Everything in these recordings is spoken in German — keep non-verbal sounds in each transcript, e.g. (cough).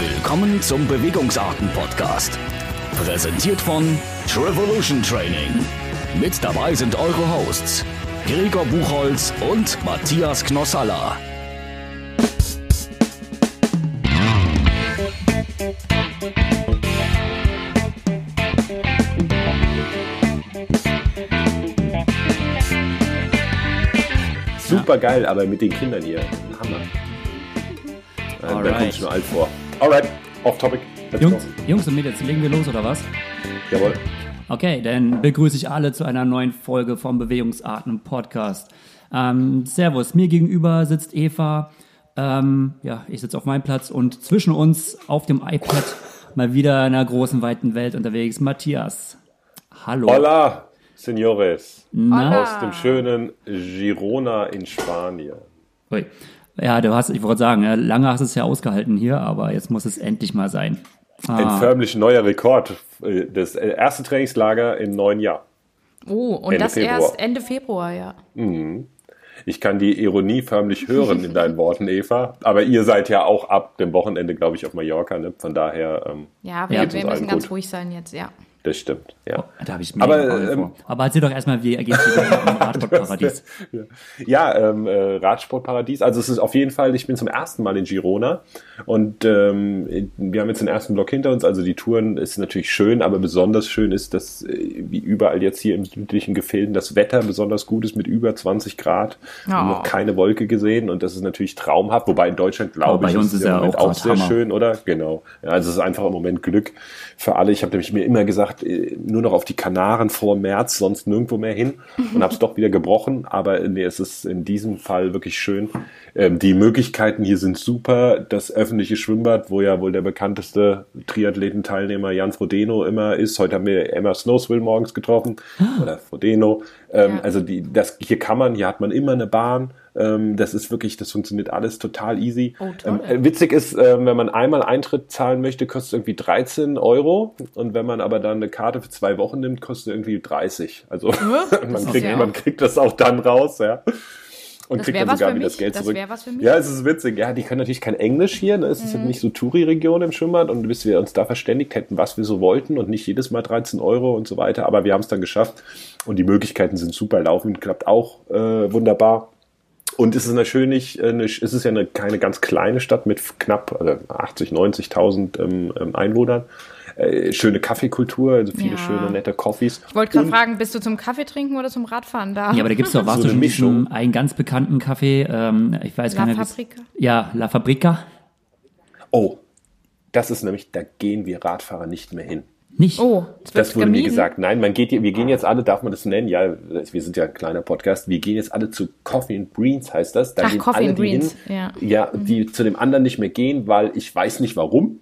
Willkommen zum Bewegungsarten-Podcast. Präsentiert von Trevolution Training. Mit dabei sind eure Hosts Gregor Buchholz und Matthias Knossalla. Super geil, aber mit den Kindern hier. Hammer. Äh, Da ich mir alt vor. Alright, off topic. Let's Jungs, go. Jungs und Mädels, legen wir los oder was? Jawohl. Okay, dann begrüße ich alle zu einer neuen Folge vom Bewegungsarten Podcast. Ähm, servus, mir gegenüber sitzt Eva. Ähm, ja, ich sitze auf meinem Platz und zwischen uns auf dem iPad mal wieder in einer großen, weiten Welt unterwegs. Matthias. Hallo. Hola, Senores. Na? Aus dem schönen Girona in Spanien. Ui. Ja, du hast, ich wollte sagen, ja, lange hast du es ja ausgehalten hier, aber jetzt muss es endlich mal sein. Ein Ah, förmlich neuer Rekord. äh, Das äh, erste Trainingslager im neuen Jahr. Oh, und Ende das Februar. erst Ende Februar, ja. Ich kann die Ironie förmlich hören in deinen Worten, Eva. Aber ihr seid ja auch ab dem Wochenende, glaube ich, auf Mallorca. Ne? Von daher, ähm, Ja, wir, Ja, wir müssen ganz gut. ruhig sein jetzt, ja. Das stimmt. Ja. da habe ich Aber, ähm. Aber erzähl doch erstmal, wie geht's dir im Radsportparadies? Ja, ja ähm, äh, Radsportparadies. Also es ist auf jeden Fall, ich bin zum ersten Mal in Girona und ähm, wir haben jetzt den ersten Block hinter uns. Also die Touren ist natürlich schön, aber besonders schön ist, dass äh, wie überall jetzt hier im südlichen Gefilden das Wetter besonders gut ist mit über 20 Grad. Wir haben Oh. noch keine Wolke gesehen und das ist natürlich traumhaft. Wobei in Deutschland glaube bei ich, ist im ja auch auch sehr Hammer. schön, oder? Genau. Ja, also es ist einfach im Moment Glück für alle. Ich habe nämlich mir immer gesagt, äh, nur noch auf die Kanaren vor März, sonst nirgendwo mehr hin und habe es doch wieder gebrochen. Aber nee, es ist in diesem Fall wirklich schön. Ähm, die Möglichkeiten hier sind super. Das öffentliche Schwimmbad, wo ja wohl der bekannteste Triathletenteilnehmer Jan Frodeno immer ist. Heute haben wir Emma Snowswill morgens getroffen oder Frodeno. Ähm, Ja. Also die, das hier kann man, hier hat man immer eine Bahn. Ähm, das ist wirklich, das funktioniert alles total easy. Oh. Ähm, äh, witzig ist, ähm, wenn man einmal Eintritt zahlen möchte, kostet es irgendwie 13 Euro. Und wenn man aber dann eine Karte für zwei Wochen nimmt, kostet es irgendwie 30. Also (laughs) man, kriegt, ja man kriegt das auch dann raus, ja. Und Das kriegt dann sogar wieder das. Geld Das zurück. Ja, es ist witzig. Ja, die können natürlich kein Englisch hier. Ne? Es ist Mhm. nicht so Touri-Region im Schwimmbad. Und bis wir uns da verständigt hätten, was wir so wollten und nicht jedes Mal 13 Euro und so weiter. Aber wir haben es dann geschafft. Und die Möglichkeiten sind super. Laufen klappt auch äh, wunderbar. Und es ist natürlich, eine, es ist ja eine, keine ganz kleine Stadt mit knapp äh, 80, 90.000 ähm, ähm, Einwohnern. Äh, schöne Kaffeekultur, also viele Ja. schöne, nette Coffees. Ich wollte gerade fragen, bist du zum Kaffee trinken oder zum Radfahren da? Ja, aber da gibt's doch, (laughs) warst So du schon Mischung. einen ganz bekannten Café, ähm, ich weiß La gar nicht. wie's- Fabrica? Ja, La Fabrica. Oh, das ist nämlich, da gehen wir Radfahrer nicht mehr hin. Nicht? Oh, wird Das wurde mir gemieden. gesagt. Nein, man geht, wir gehen jetzt alle, darf man das nennen? Ja, wir sind ja ein kleiner Podcast. Wir gehen jetzt alle zu Coffee and Greens, heißt das. Da Ach, gehen Coffee alle, and die Greens, hin, ja. ja, die zu dem anderen nicht mehr gehen, weil ich weiß nicht warum.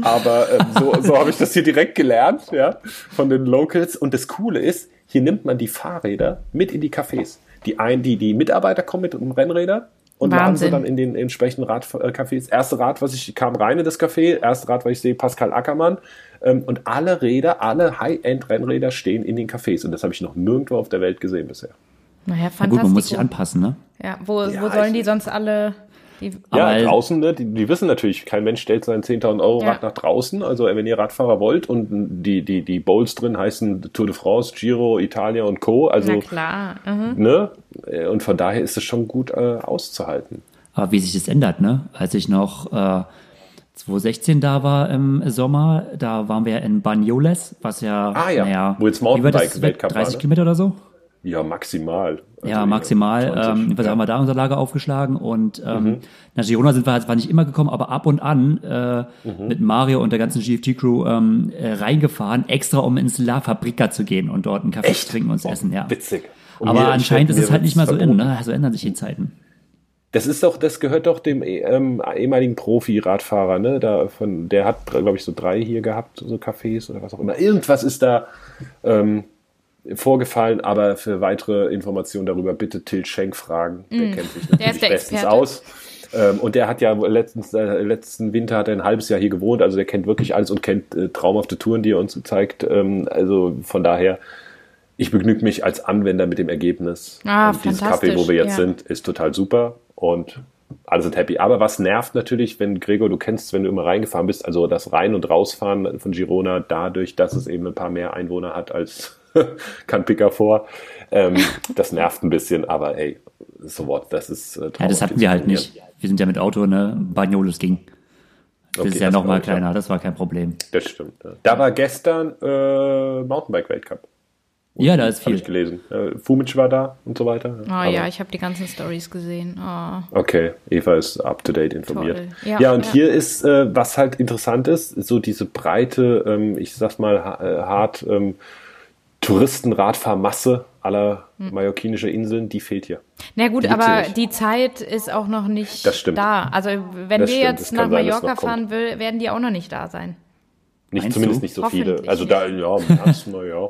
Aber ähm, so, so habe ich das hier direkt gelernt, ja, von den Locals. Und das Coole ist, hier nimmt man die Fahrräder mit in die Cafés. Die ein, die, die Mitarbeiter kommen mit um Rennräder und laden sie Wahnsinn. dann in den entsprechenden Radcafés. Erste Rad, was ich kam rein in das Café, erste Rad, was ich sehe, Pascal Ackermann. Ähm, und alle Räder, alle High-End-Rennräder stehen in den Cafés. Und das habe ich noch nirgendwo auf der Welt gesehen bisher. Naja, Na fantastisch. gut, man muss sich anpassen, ne? Ja, wo, Ja, wo sollen die sonst alle... Die, Ja, Aber- draußen, ne, die, die wissen natürlich, kein Mensch stellt sein 10.000 Euro Ja. Rad nach draußen. Also wenn ihr Radfahrer wollt und die, die, die Bowls drin heißen Tour de France, Giro, Italia und Co. Also, na klar. Mhm. ne? Äh, Und von daher ist es schon gut äh, auszuhalten. Aber wie sich das ändert, ne? Als ich noch äh, 2016 da war im Sommer, da waren wir in Banyoles, was ja, Ah ja, naja, wo jetzt? Mountainbike-Weltcup war, 30 ne? Kilometer oder so? Ja, maximal. Also, Ja, maximal. 20, ähm, was ja. haben wir da unser Lager aufgeschlagen und ähm, Mhm. nach Girona sind wir halt zwar nicht immer gekommen, aber ab und an äh, Mhm. mit Mario und der ganzen GFT-Crew ähm, äh, reingefahren, extra um ins La Fabrica zu gehen und dort einen Kaffee Echt? zu trinken und zu essen. Ja. Witzig. Und Aber anscheinend ist es halt nicht mehr so in, ne? So ändern sich die Zeiten. Das ist doch, das gehört doch dem ähm, ehemaligen Profi-Radfahrer, ne? Da von, der hat, glaube ich, so drei hier gehabt, so Cafés oder was auch immer. Irgendwas ist da ähm, vorgefallen, aber für weitere Informationen darüber bitte Till Schenk fragen. Der kennt sich natürlich Mm. ist der bestens aus. Ähm, und der hat ja letztens, äh, letzten Winter hat er ein halbes Jahr hier gewohnt, also der kennt wirklich alles und kennt äh, traumhafte Touren, die er uns zeigt. Ähm, also von daher, ich begnüge mich als Anwender mit dem Ergebnis. Ah, und dieses Café, wo wir jetzt ja. sind, ist total super. Und alle sind happy. Aber was nervt natürlich, wenn Gregor, du kennst, wenn du immer reingefahren bist, also das Rein- und Rausfahren von Girona, dadurch, dass es eben ein paar mehr Einwohner hat als (laughs) Canpica vor, ähm, (laughs) das nervt ein bisschen, aber ey, so what, das ist äh, Ja, das hatten wir halt nicht. Wir sind ja mit Auto, ne? Bagnoles ging. Das Okay, ist ja das noch mal glaub ich, ja. kleiner, das war kein Problem. Das stimmt. Ja. Da war gestern äh, Mountainbike-Weltcup. Ja, da ist Habe viel. ich gelesen. Äh, Fumic war da und so weiter. Oh Aber- ja, ich habe die ganzen Stories gesehen. Oh. Okay, Eva ist up to date informiert. Ja, Ja, und ja. hier ist, äh, was halt interessant ist, so diese breite, ähm, ich sag's mal ha äh, hart, ähm, Touristenradfahrmasse aller Hm. mallorquinischer Inseln, die fehlt hier. Na gut, Die aber die Zeit ist auch noch nicht Das stimmt. da. Also wenn Das wir stimmt, jetzt nach sein, Mallorca fahren will, werden die auch noch nicht da sein. Nicht, Meinst zumindest du? nicht so viele. Also da, ja, im März, (laughs) na ja.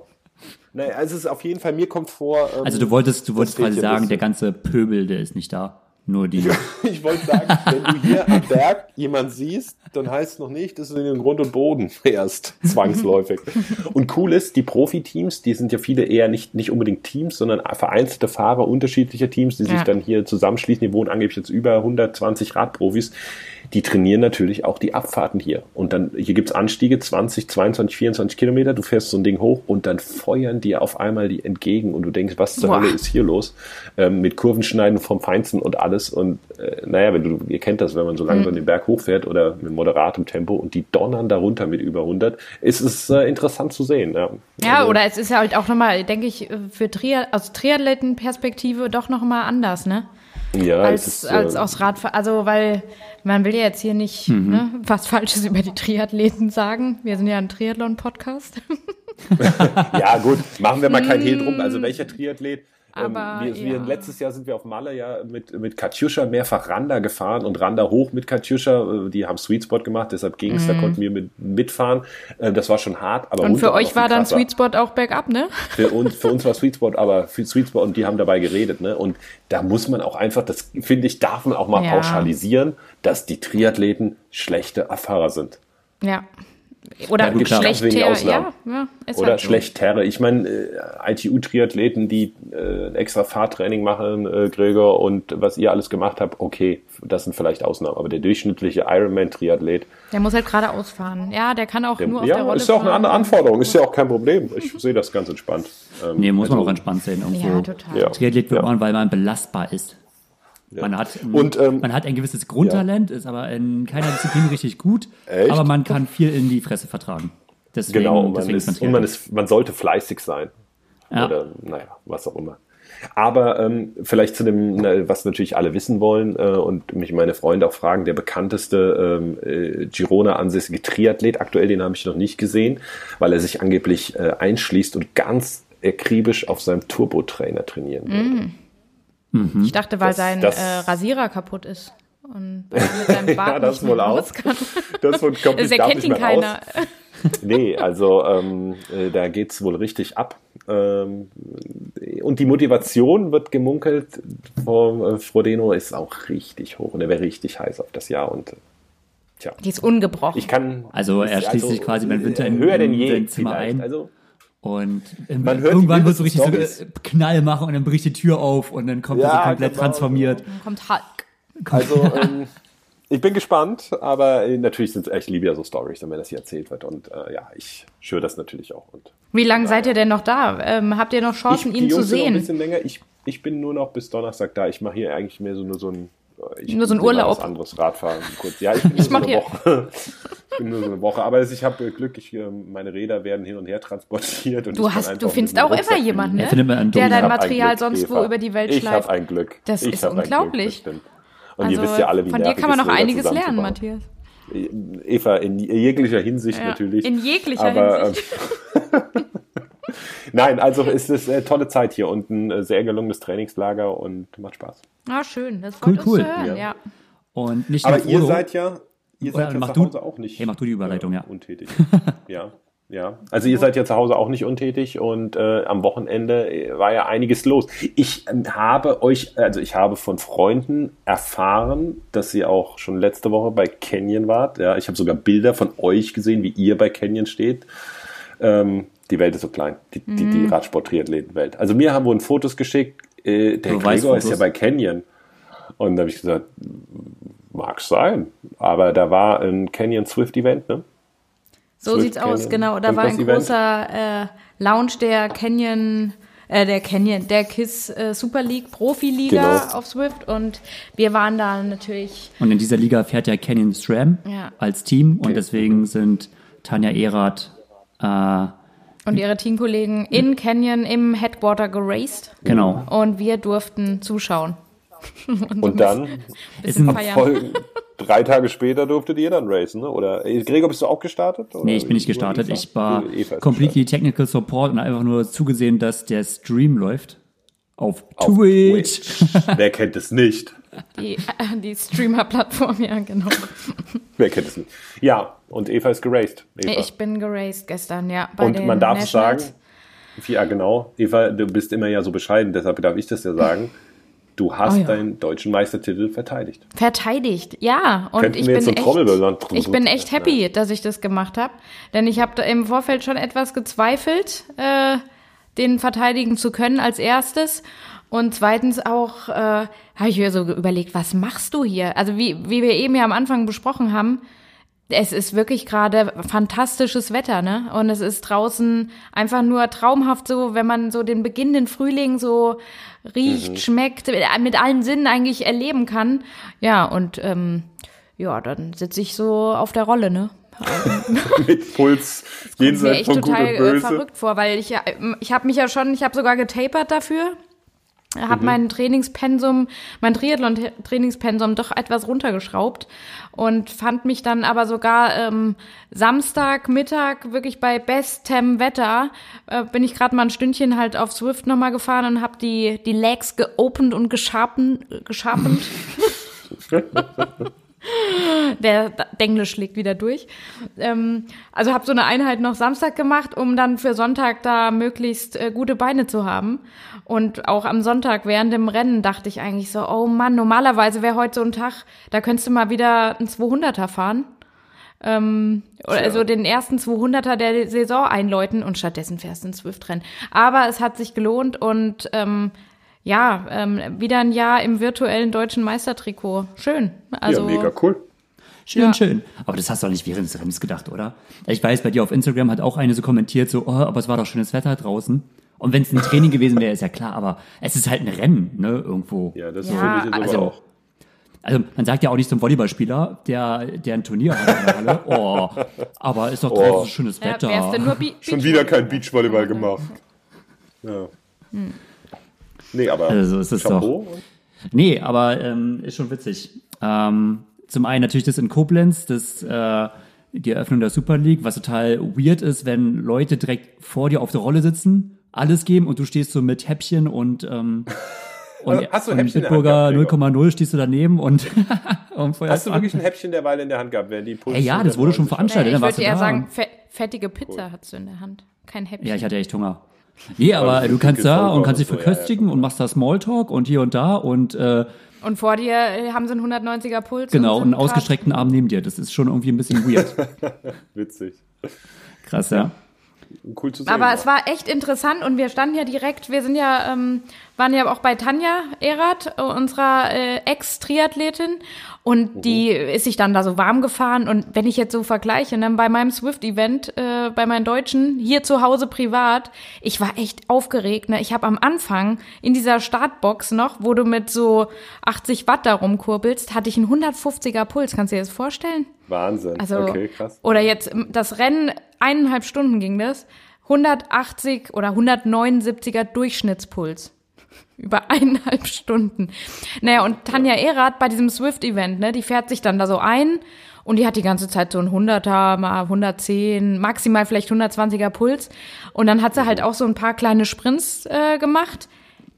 Naja, also es ist auf jeden Fall, mir kommt vor. Ähm, Also du wolltest, du wolltest quasi sagen, der ganze Pöbel, der ist nicht da. Nur die. (laughs) Ich wollte sagen, wenn du hier am Berg jemand siehst, dann heißt es noch nicht, dass du in den Grund und Boden fährst, zwangsläufig. Und cool ist, die Profiteams, die sind ja viele eher nicht, nicht unbedingt Teams, sondern vereinzelte Fahrer unterschiedlicher Teams, die sich Ja. dann hier zusammenschließen. Die wohnen angeblich jetzt über 120 Radprofis. Die trainieren natürlich auch die Abfahrten hier. Und dann, hier gibt's Anstiege, 20, 22, 24 Kilometer, du fährst so ein Ding hoch und dann feuern dir auf einmal die entgegen und du denkst, was zur Boah. Hölle ist hier los? Ähm, mit Kurvenschneiden vom Feinsten und alles. Und äh, naja, wenn du, ihr kennt das, wenn man so Mhm. langsam den Berg hochfährt oder mit moderatem Tempo und die donnern darunter mit über 100, ist es äh, interessant zu sehen. Ja, Ja, Also, oder es ist ja halt auch nochmal, denke ich, für Triath aus Triathletenperspektive doch nochmal anders, ne? Ja, Als, ist, als äh, aus Radfahren. Also, weil man will ja jetzt hier nicht Mhm. ne, was Falsches über die Triathleten sagen. Wir sind ja ein Triathlon-Podcast. (laughs) (laughs) Ja, gut, machen wir mal kein Hehl drum. Also welcher Triathlet? Ähm, Aber, wir, wir, ja. letztes Jahr sind wir auf Malle ja mit, mit Katjuscha mehrfach Randa gefahren und Randa hoch mit Katjuscha. Äh, Die haben Sweet Spot gemacht, deshalb ging es, da konnten wir mit, mitfahren. Äh, Das war schon hart, aber Mhm. Und für euch war dann krasser. Sweet Spot auch bergab, ne? Für uns, (laughs) für uns war Sweet Spot, aber für Sweet Spot und die haben dabei geredet, ne? Und da muss man auch einfach, das finde ich, darf man auch mal Ja. pauschalisieren, dass die Triathleten schlechte Fahrer sind. Ja. Oder ja, Ausnahmen. ja, ist Oder halt so. schlechtere. Ich meine, äh, ITU-Triathleten, die äh, extra Fahrtraining machen, äh, Gregor, und was ihr alles gemacht habt, okay, das sind vielleicht Ausnahmen. Aber der durchschnittliche Ironman-Triathlet, Der muss halt geradeaus fahren. Ja, der kann auch der, nur auf der ja, Rolle ist ja auch eine andere Anforderung, ist ja auch kein Problem. Ich sehe das ganz entspannt. Ähm, Nee, muss man also, auch entspannt sehen. Irgendwo. Ja, total. Ja. Triathlet wird Ja. man, weil man belastbar ist. Man, hat, Und, ähm, man hat ein gewisses Grundtalent, ist aber in keiner Disziplin richtig gut, Echt? aber man kann viel in die Fresse vertragen. Deswegen, Genau, und man, ist, und man, ist, man sollte fleißig sein. Ja. Oder, naja, was auch immer. Aber ähm, vielleicht zu dem, na, was natürlich alle wissen wollen äh, und mich meine Freunde auch fragen, der bekannteste ähm, äh, Girona ansässige Triathlet, aktuell den habe ich noch nicht gesehen, weil er sich angeblich äh, einschließt und ganz akribisch auf seinem Turbo-Trainer trainieren würde. Ich dachte, weil Das- sein das- äh, Rasierer kaputt ist. Und (laughs) weil er mit seinem Bart Ja, das nicht mehr (laughs) wohl auch. kann. Das wird kommt, Das darf erkennt nicht ihn keiner. Nee, also ähm, äh, da geht's wohl richtig ab. Ähm, und die Motivation wird gemunkelt vom äh, Frodeno ist auch richtig hoch und er wäre richtig heiß auf das Jahr und äh, tja, Die ist ungebrochen. ich kann Also er schließt sich quasi beim Winter in- höher denn in je sein Zimmer vielleicht. ein. Also Und Man hört die irgendwann wird so richtig wildesten so Knall machen und dann bricht die Tür auf und dann kommt er Ja, so komplett genau. transformiert. Dann kommt Hulk. Also, (laughs) ähm, ich bin gespannt, aber äh, natürlich sind es echt, ich liebe ja so Stories, wenn das hier erzählt wird. Und äh, ja, ich schwöre das natürlich auch. Und Wie lange seid ihr denn noch da? Ähm, habt ihr noch Chancen, die ihn zu Jungs sind noch ein sehen? bisschen länger. Ich, ich bin nur noch bis Donnerstag da. Ich mache hier eigentlich mehr so nur so ein ich Nur so ein Urlaub. Was anderes Radfahren kurz. Ja, ich bin (laughs) nur Ich so mach eine hier- Woche. (laughs) Ich bin nur so eine Woche. Aber ich habe Glück, ich, äh, meine Räder werden hin und her transportiert. Und Du, ich hast, du findest auch Rucksack immer jemanden, ne? der dein Ich Material Glück, sonst wo Eva. über die Welt Ich schleift. habe ein Glück. Das ich ist Glück, unglaublich. das stimmt. Und Also, ihr wisst ja alle, wie von dir kann man noch einiges lernen. Matthias. Eva, in jeglicher Hinsicht Ja, natürlich. in jeglicher aber, Hinsicht. (laughs) (laughs) Nein, also es ist eine tolle Zeit hier und ein äh, sehr gelungenes Trainingslager und macht Spaß. Ah, schön. Das Cool, freut cool. zu hören, Ja. ja. Und nicht Aber ihr seid ja, ihr seid ja zu du- Hause auch nicht. Hey, mach du die Überleitung, äh, ja. Untätig. (laughs) ja, ja. Also ihr seid ja zu Hause auch nicht untätig und äh, am Wochenende äh, war ja einiges los. Ich ähm, habe euch, also ich habe von Freunden erfahren, dass ihr auch schon letzte Woche bei Canyon wart. Ja, ich habe sogar Bilder von euch gesehen, wie ihr bei Canyon steht. Ähm, die Welt ist so klein, die, die, die Radsport-Triathleten-Welt. Also mir haben wurden Fotos geschickt. Äh, der weißt Gregor ist ja bei Canyon. Und da habe ich gesagt, mag sein. Aber da war ein Canyon Swift Event, ne? So Swift sieht's aus, Canyon genau. Da war ein Conquest großer äh, Lounge der Canyon, äh, der Canyon, der KISS äh, Super League Profi-Liga Genau. auf Swift und wir waren da natürlich, Und in dieser Liga fährt ja Canyon SRAM Ja. als Team und deswegen sind Tanja Erath, äh, und ihre Teamkollegen in Canyon im Headquarter geraced genau. und wir durften zuschauen. (laughs) Und dann Bisschen ein feiern. voll, drei Tage später durftet ihr dann racen, ne? Oder äh, Gregor, bist du auch gestartet? Oder Nee, ich bin nicht gestartet. Eva? Ich war Eva ist completely technical support und einfach nur zugesehen, dass der Stream läuft. Auf, Auf Twitch. Wer kennt es nicht? Die, äh, die Streamer-Plattform, ja, genau. Wer kennt es nicht? Ja, und Eva ist geraced. Eva. Ich bin geraced gestern, ja. Bei und man darf es Nationals. sagen, ja genau, Eva, du bist immer ja so bescheiden, deshalb darf ich das ja sagen. Du hast Oh ja. deinen deutschen Meistertitel verteidigt. Verteidigt, ja. Und Könnten ich bin, jetzt so ein echt, ich bin echt happy, dass ich das gemacht habe. Denn ich habe im Vorfeld schon etwas gezweifelt, äh, den verteidigen zu können als erstes. Und zweitens auch äh, habe ich mir so überlegt, was machst du hier? Also wie, wie wir eben ja am Anfang besprochen haben, es ist wirklich gerade fantastisches Wetter, ne? Und es ist draußen einfach nur traumhaft so, wenn man so den beginnenden Frühling so riecht, schmeckt, mit, mit allen Sinnen eigentlich erleben kann. Ja, und ähm, ja, dann sitze ich so auf der Rolle, ne? (laughs) Mit Puls jenseits echt von Gut total und äh, Böse. verrückt vor, weil ich ja, ich habe mich ja schon, ich habe sogar getapert dafür. Mhm. Habe mein Trainingspensum, mein Triathlon-Trainingspensum doch etwas runtergeschraubt und fand mich dann aber sogar ähm, Samstag Mittag wirklich bei bestem Wetter äh, bin ich gerade mal ein Stündchen halt auf Swift nochmal gefahren und habe die die Legs geopend und geschapen, geschapend. (laughs) Der Denglisch schlägt wieder durch. Ähm, also habe so eine Einheit noch Samstag gemacht, um dann für Sonntag da möglichst äh, gute Beine zu haben. Und auch am Sonntag während dem Rennen dachte ich eigentlich so, oh Mann, normalerweise wäre heute so ein Tag, da könntest du mal wieder einen 200er fahren. Ähm, oder Tja. so den ersten 200er der Saison einläuten und stattdessen fährst du ein Swift-Rennen. Aber es hat sich gelohnt und ähm, ja, ähm, wieder ein Jahr im virtuellen deutschen Meistertrikot. Schön. Also, ja, mega cool. Schön, Ja. schön. Aber das hast du auch nicht während des Rennens gedacht, oder? Ich weiß, bei dir auf Instagram hat auch eine so kommentiert, so, oh, aber es war doch schönes Wetter draußen. Und wenn es ein Training gewesen wäre, ist ja klar, aber es ist halt ein Rennen, ne, irgendwo. Ja, das Ja, finde ich jetzt also- aber auch. Also man sagt ja auch nicht zum Volleyballspieler, der, der ein Turnier hat in der Halle, (laughs) oh, aber ist doch draußen Oh. schönes ja, Wetter. nur Be (laughs) Schon wieder kein Beachvolleyball gemacht. Ja. Nee, aber Also so ist Chapeau. Nee, aber ähm, ist schon witzig. Ähm, zum einen natürlich das in Koblenz, das, äh, die Eröffnung der Super League, was total weird ist, wenn Leute direkt vor dir auf der Rolle sitzen, alles geben und du stehst so mit Häppchen und ähm, (laughs) und, Hast du und Bitburger gehabt, Gregor? 0,0 stehst du daneben und, (laughs) und Hast du wirklich ein Häppchen derweil in der Hand gehabt, während die Puls Ey, ja, das wurde schon veranstaltet. ich dann warst würde eher da. sagen, fe fettige Pizza hast du in der Hand. Kein Häppchen. Ja, ich hatte echt Hunger. Nee, aber du kannst da und kannst dich so, ja, verköstigen und machst da Smalltalk und hier und da und äh, und vor dir äh, haben sie einen 190er Puls. genau, und einen ausgestreckten Arm neben dir. Das ist schon irgendwie ein bisschen weird. (laughs) Witzig. Krass, ja. Cool zu sehen. Aber es war echt interessant und wir standen ja direkt, wir sind ja, ähm, waren ja auch bei Tanja Erath, äh, unserer äh, Ex-Triathletin. Und die ist sich dann da so warm gefahren. Und wenn ich jetzt so vergleiche, ne, bei meinem Swift-Event, äh, bei meinen Deutschen, hier zu Hause privat, ich war echt aufgeregt. Ne? Ich habe am Anfang in dieser Startbox noch, wo du mit so 80 Watt da rumkurbelst, hatte ich einen 150er Puls. Kannst du dir das vorstellen? Wahnsinn. Also, okay, krass. oder jetzt das Rennen, eineinhalb Stunden ging das, 180 oder 179er Durchschnittspuls. Über (laughs) eineinhalb Stunden. Naja, und Tanja Erath bei diesem Swift-Event, ne, die fährt sich dann da so ein und die hat die ganze Zeit so ein 100er, mal 110, maximal vielleicht 120er Puls. Und dann hat sie halt auch so ein paar kleine Sprints äh, gemacht.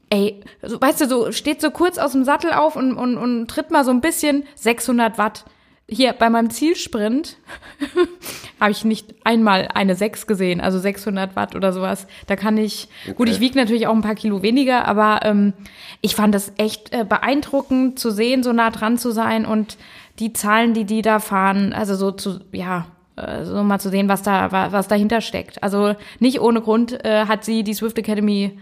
Ey, so, weißt du, so steht so kurz aus dem Sattel auf und, und, und tritt mal so ein bisschen 600 Watt. Hier bei meinem Zielsprint (laughs) habe ich nicht einmal eine 6 gesehen, also 600 Watt oder sowas. Da kann ich, gut, ich wiege natürlich auch ein paar Kilo weniger, aber ähm, ich fand das echt äh, beeindruckend zu sehen, so nah dran zu sein und die Zahlen, die die da fahren, also so zu, ja, äh, so mal zu sehen, was da, wa- was dahinter steckt. Also nicht ohne Grund äh, hat sie die Swift Academy äh,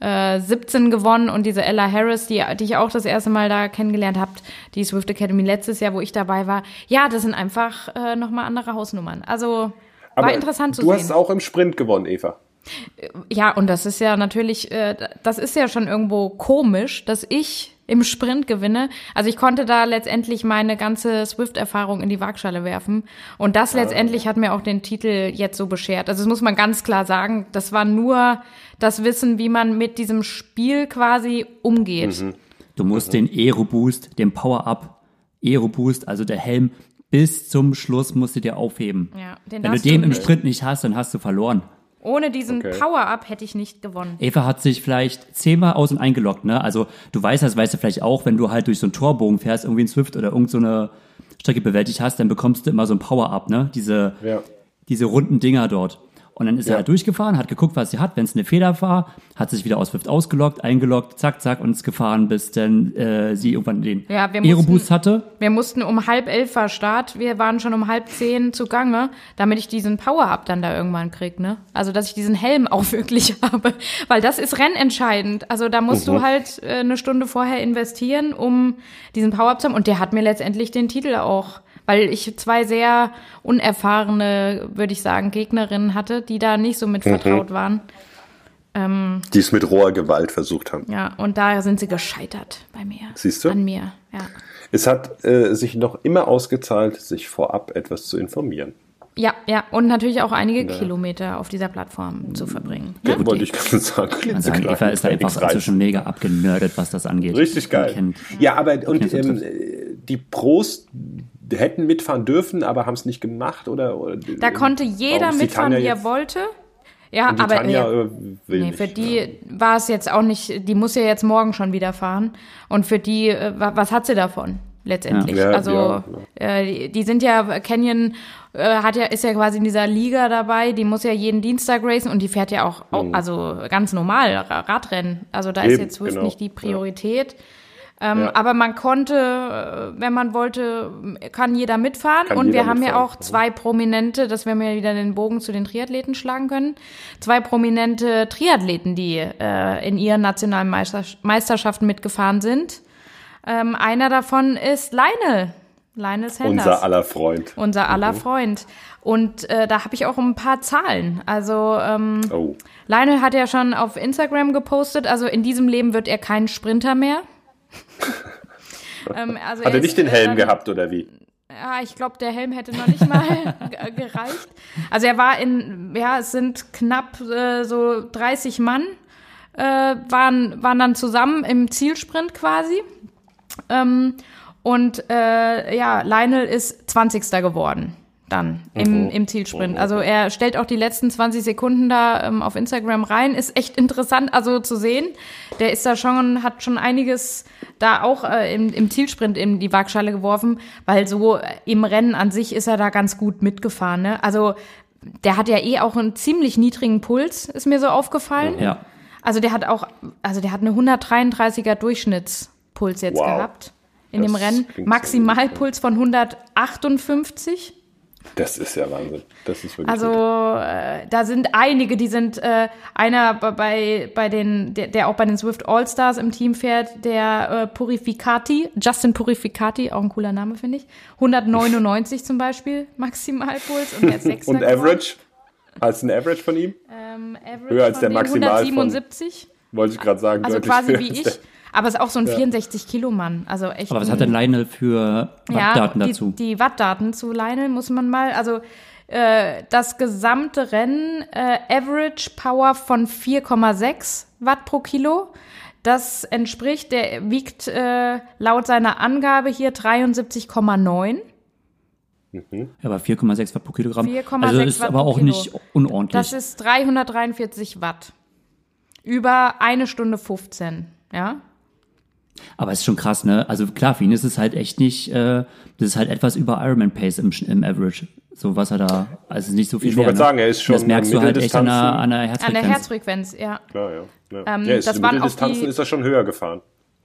17 gewonnen und diese Ella Harris, die, die ich auch das erste Mal da kennengelernt habe, die Swift Academy letztes Jahr, wo ich dabei war. Ja, das sind einfach äh, nochmal andere Hausnummern. Also war Aber interessant zu du sehen. hast auch im Sprint gewonnen, Eva. Ja, und das ist ja natürlich, äh, das ist ja schon irgendwo komisch, dass ich im Sprint gewinne. Also ich konnte da letztendlich meine ganze Swift-Erfahrung in die Waagschale werfen. Und das letztendlich hat mir auch den Titel jetzt so beschert. Also das muss man ganz klar sagen. Das war nur das Wissen, wie man mit diesem Spiel quasi umgeht. Du musst den Aero-Boost, den Power-Up, Aero-Boost, also der Helm, bis zum Schluss musst du dir aufheben. Ja, den Wenn du den du im. Sprint nicht hast, dann hast du verloren. Ohne diesen Okay. Power-Up hätte ich nicht gewonnen. Eva hat sich vielleicht zehnmal aus- und eingeloggt, ne? Also du weißt das, weißt du vielleicht auch, wenn du halt durch so einen Torbogen fährst, irgendwie in Swift oder irgend so eine Strecke bewältigt hast, dann bekommst du immer so ein Power-Up, ne? Diese, Ja. diese runden Dinger dort. Und dann ist Ja. er halt durchgefahren, hat geguckt, was sie hat. Wenn es eine Fehler war, hat sich wieder aus Swift ausgeloggt, eingeloggt, zack, zack und ist gefahren, bis dann äh, sie irgendwann den Ja, wir Aero-Boost mussten- hatte. Wir mussten um halb elf war Start, wir waren schon um halb zehn zugange, damit ich diesen Power-Up dann da irgendwann krieg, ne? Also, dass ich diesen Helm (laughs) auch wirklich habe, weil das ist rennentscheidend. Also, da musst du halt äh, eine Stunde vorher investieren, um diesen Power-Up zu haben und der hat mir letztendlich den Titel auch, weil ich zwei sehr unerfahrene, würde ich sagen, Gegnerinnen hatte, die da nicht so mit vertraut waren. Die es mit roher Gewalt versucht haben. Ja, und da sind sie gescheitert bei mir. Siehst du? An mir, ja. Es hat äh, sich noch immer ausgezahlt, sich vorab etwas zu informieren. Ja, ja, und natürlich auch einige Kilometer auf dieser Plattform zu verbringen. Ja, wollte ich gerade sagen. Sagen, klitzeklein, Eva ist da einfach inzwischen mega abgenördet, was das angeht. Richtig geil. Kennt- Ja, aber und so ähm, die Pros hätten mitfahren dürfen, aber haben es nicht gemacht oder, oder Da konnte jeder mitfahren, wie er wollte. Ja, Und die aber Tanja äh, äh, will nee, nicht. für die war es jetzt auch nicht, die muss ja jetzt morgen schon wieder fahren. Und für die, äh, wa- was hat sie davon letztendlich? Ja. Ja, also ja, Äh, die, sind ja, Canyon äh, hat ja, ist ja quasi in dieser Liga dabei, die muss ja jeden Dienstag racen und die fährt ja auch, auch also ganz normal Ra- Radrennen. Also da ist Mhm. Eben, jetzt Swift genau. nicht die Priorität. Ähm, Ja. Aber man konnte, äh, wenn man wollte, kann jeder mitfahren. Kann und jeder wir haben ja mitfahren, auch zwei prominente, dass wir mir wieder den Bogen zu den Triathleten schlagen können. Zwei prominente Triathleten, die äh, in ihren nationalen Meister Meisterschaften mitgefahren sind. Ähm, einer davon ist Leine. Leine Sanders. Unser aller Freund. Unser aller Mhm. Freund. Und äh, da habe ich auch ein paar Zahlen. Also ähm, Oh. Lionel hat ja schon auf Instagram gepostet, also in diesem Leben wird er kein Sprinter mehr. (laughs) ähm, also Hat er ist, nicht den äh, Helm dann- gehabt oder wie? Ja, ich glaube, der Helm hätte noch nicht mal (laughs) ge- gereicht. Also er war in, ja, es sind knapp äh, so 30 Mann, äh, waren, waren dann zusammen im Zielsprint quasi. Ähm, und äh, ja, Lionel ist 20. geworden dann im, im Zielsprint. Also er stellt auch die letzten 20 Sekunden da ähm, auf Instagram rein. Ist echt interessant, also zu sehen. Der ist da schon, hat schon einiges da auch äh, im, im Zielsprint in die Waagschale geworfen, weil so im Rennen an sich ist er da ganz gut mitgefahren. Ne? Also der hat ja eh auch einen ziemlich niedrigen Puls, ist mir so aufgefallen. Ja. Also der hat auch, also der hat eine 133er Durchschnittspuls jetzt Wow. gehabt in Das dem Rennen. Maximalpuls von 158. Das ist ja Wahnsinn. Das ist wirklich Also äh, da sind einige, die sind äh, einer bei bei den der, der auch bei den Swift All Stars im Team fährt, der äh, Purificati, Justin Purificati, auch ein cooler Name finde ich. 199 zum Beispiel (laughs) Maximalpuls und der (laughs) Sechster Und. Average? Als ein Average von ihm? Ähm, Average Höher als von der Maximal von- 177. Wollte ich gerade sagen. Also quasi wie ich. Aber ist auch so ein 64 Kilo Mann. Also echt. Aber was hat denn Lionel für Wattdaten die, dazu? Die Wattdaten zu Lionel muss man mal, also äh, das gesamte Rennen, äh, Average Power von 4,6 Watt pro Kilo. Das entspricht, der wiegt äh, laut seiner Angabe hier 73,9. Ja, aber 4,6 Watt pro Kilogramm. 4,6 also ist Watt aber auch Kilo. nicht unordentlich. Das ist 343 Watt. Über eine Stunde 15, ja. Aber es ist schon krass, ne? Also klar, für ihn ist es halt echt nicht, äh, das ist halt etwas über Ironman Pace im, im Average. So was er da, also es ist nicht so viel Ich wollte gerade sagen, er ist schon Das merkst du halt echt an der, an der An Herzfrequenz. der Herzfrequenz, ja. Klar, ja. ja. Ähm, ja ist, das waren auch Mitteldistanzen die- ist er schon höher gefahren.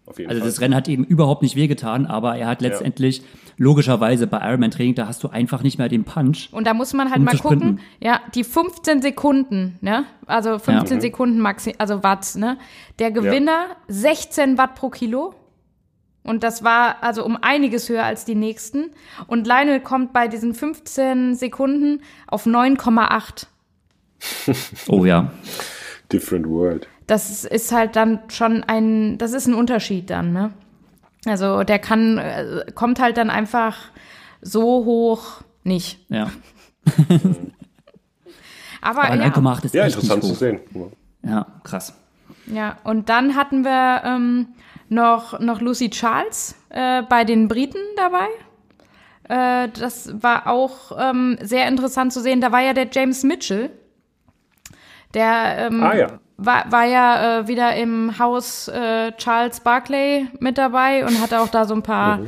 Auf jeden Also Fall. das Rennen hat eben überhaupt nicht wehgetan, aber er hat letztendlich logischerweise bei Ironman Training, da hast du einfach nicht mehr den Punch. Und da muss man halt Um mal sprinten. gucken, ja, die 15 Sekunden, ne? Also 15 Ja. Sekunden Maxi, also Watt, ne? Der Gewinner 16 Watt pro Kilo. Und das war also um einiges höher als die nächsten. Und Lionel kommt bei diesen 15 Sekunden auf 9,8. Oh ja. Different World. Das ist halt dann schon ein, das ist ein Unterschied dann, ne? Also der kann, äh, kommt halt dann einfach so hoch nicht. Ja. (laughs) Aber, Aber ja. 9,8 ist Ja, echt interessant nicht zu sehen. Ja, krass. Ja, und dann hatten wir ähm, noch, noch Lucy Charles äh, bei den Briten dabei. Äh, das war auch ähm, sehr interessant zu sehen. Da war ja der James Mitchell. Der ähm, Ah, ja. War, war ja äh, wieder im Haus äh, Charles Barclay mit dabei und hatte auch da so ein paar Mhm.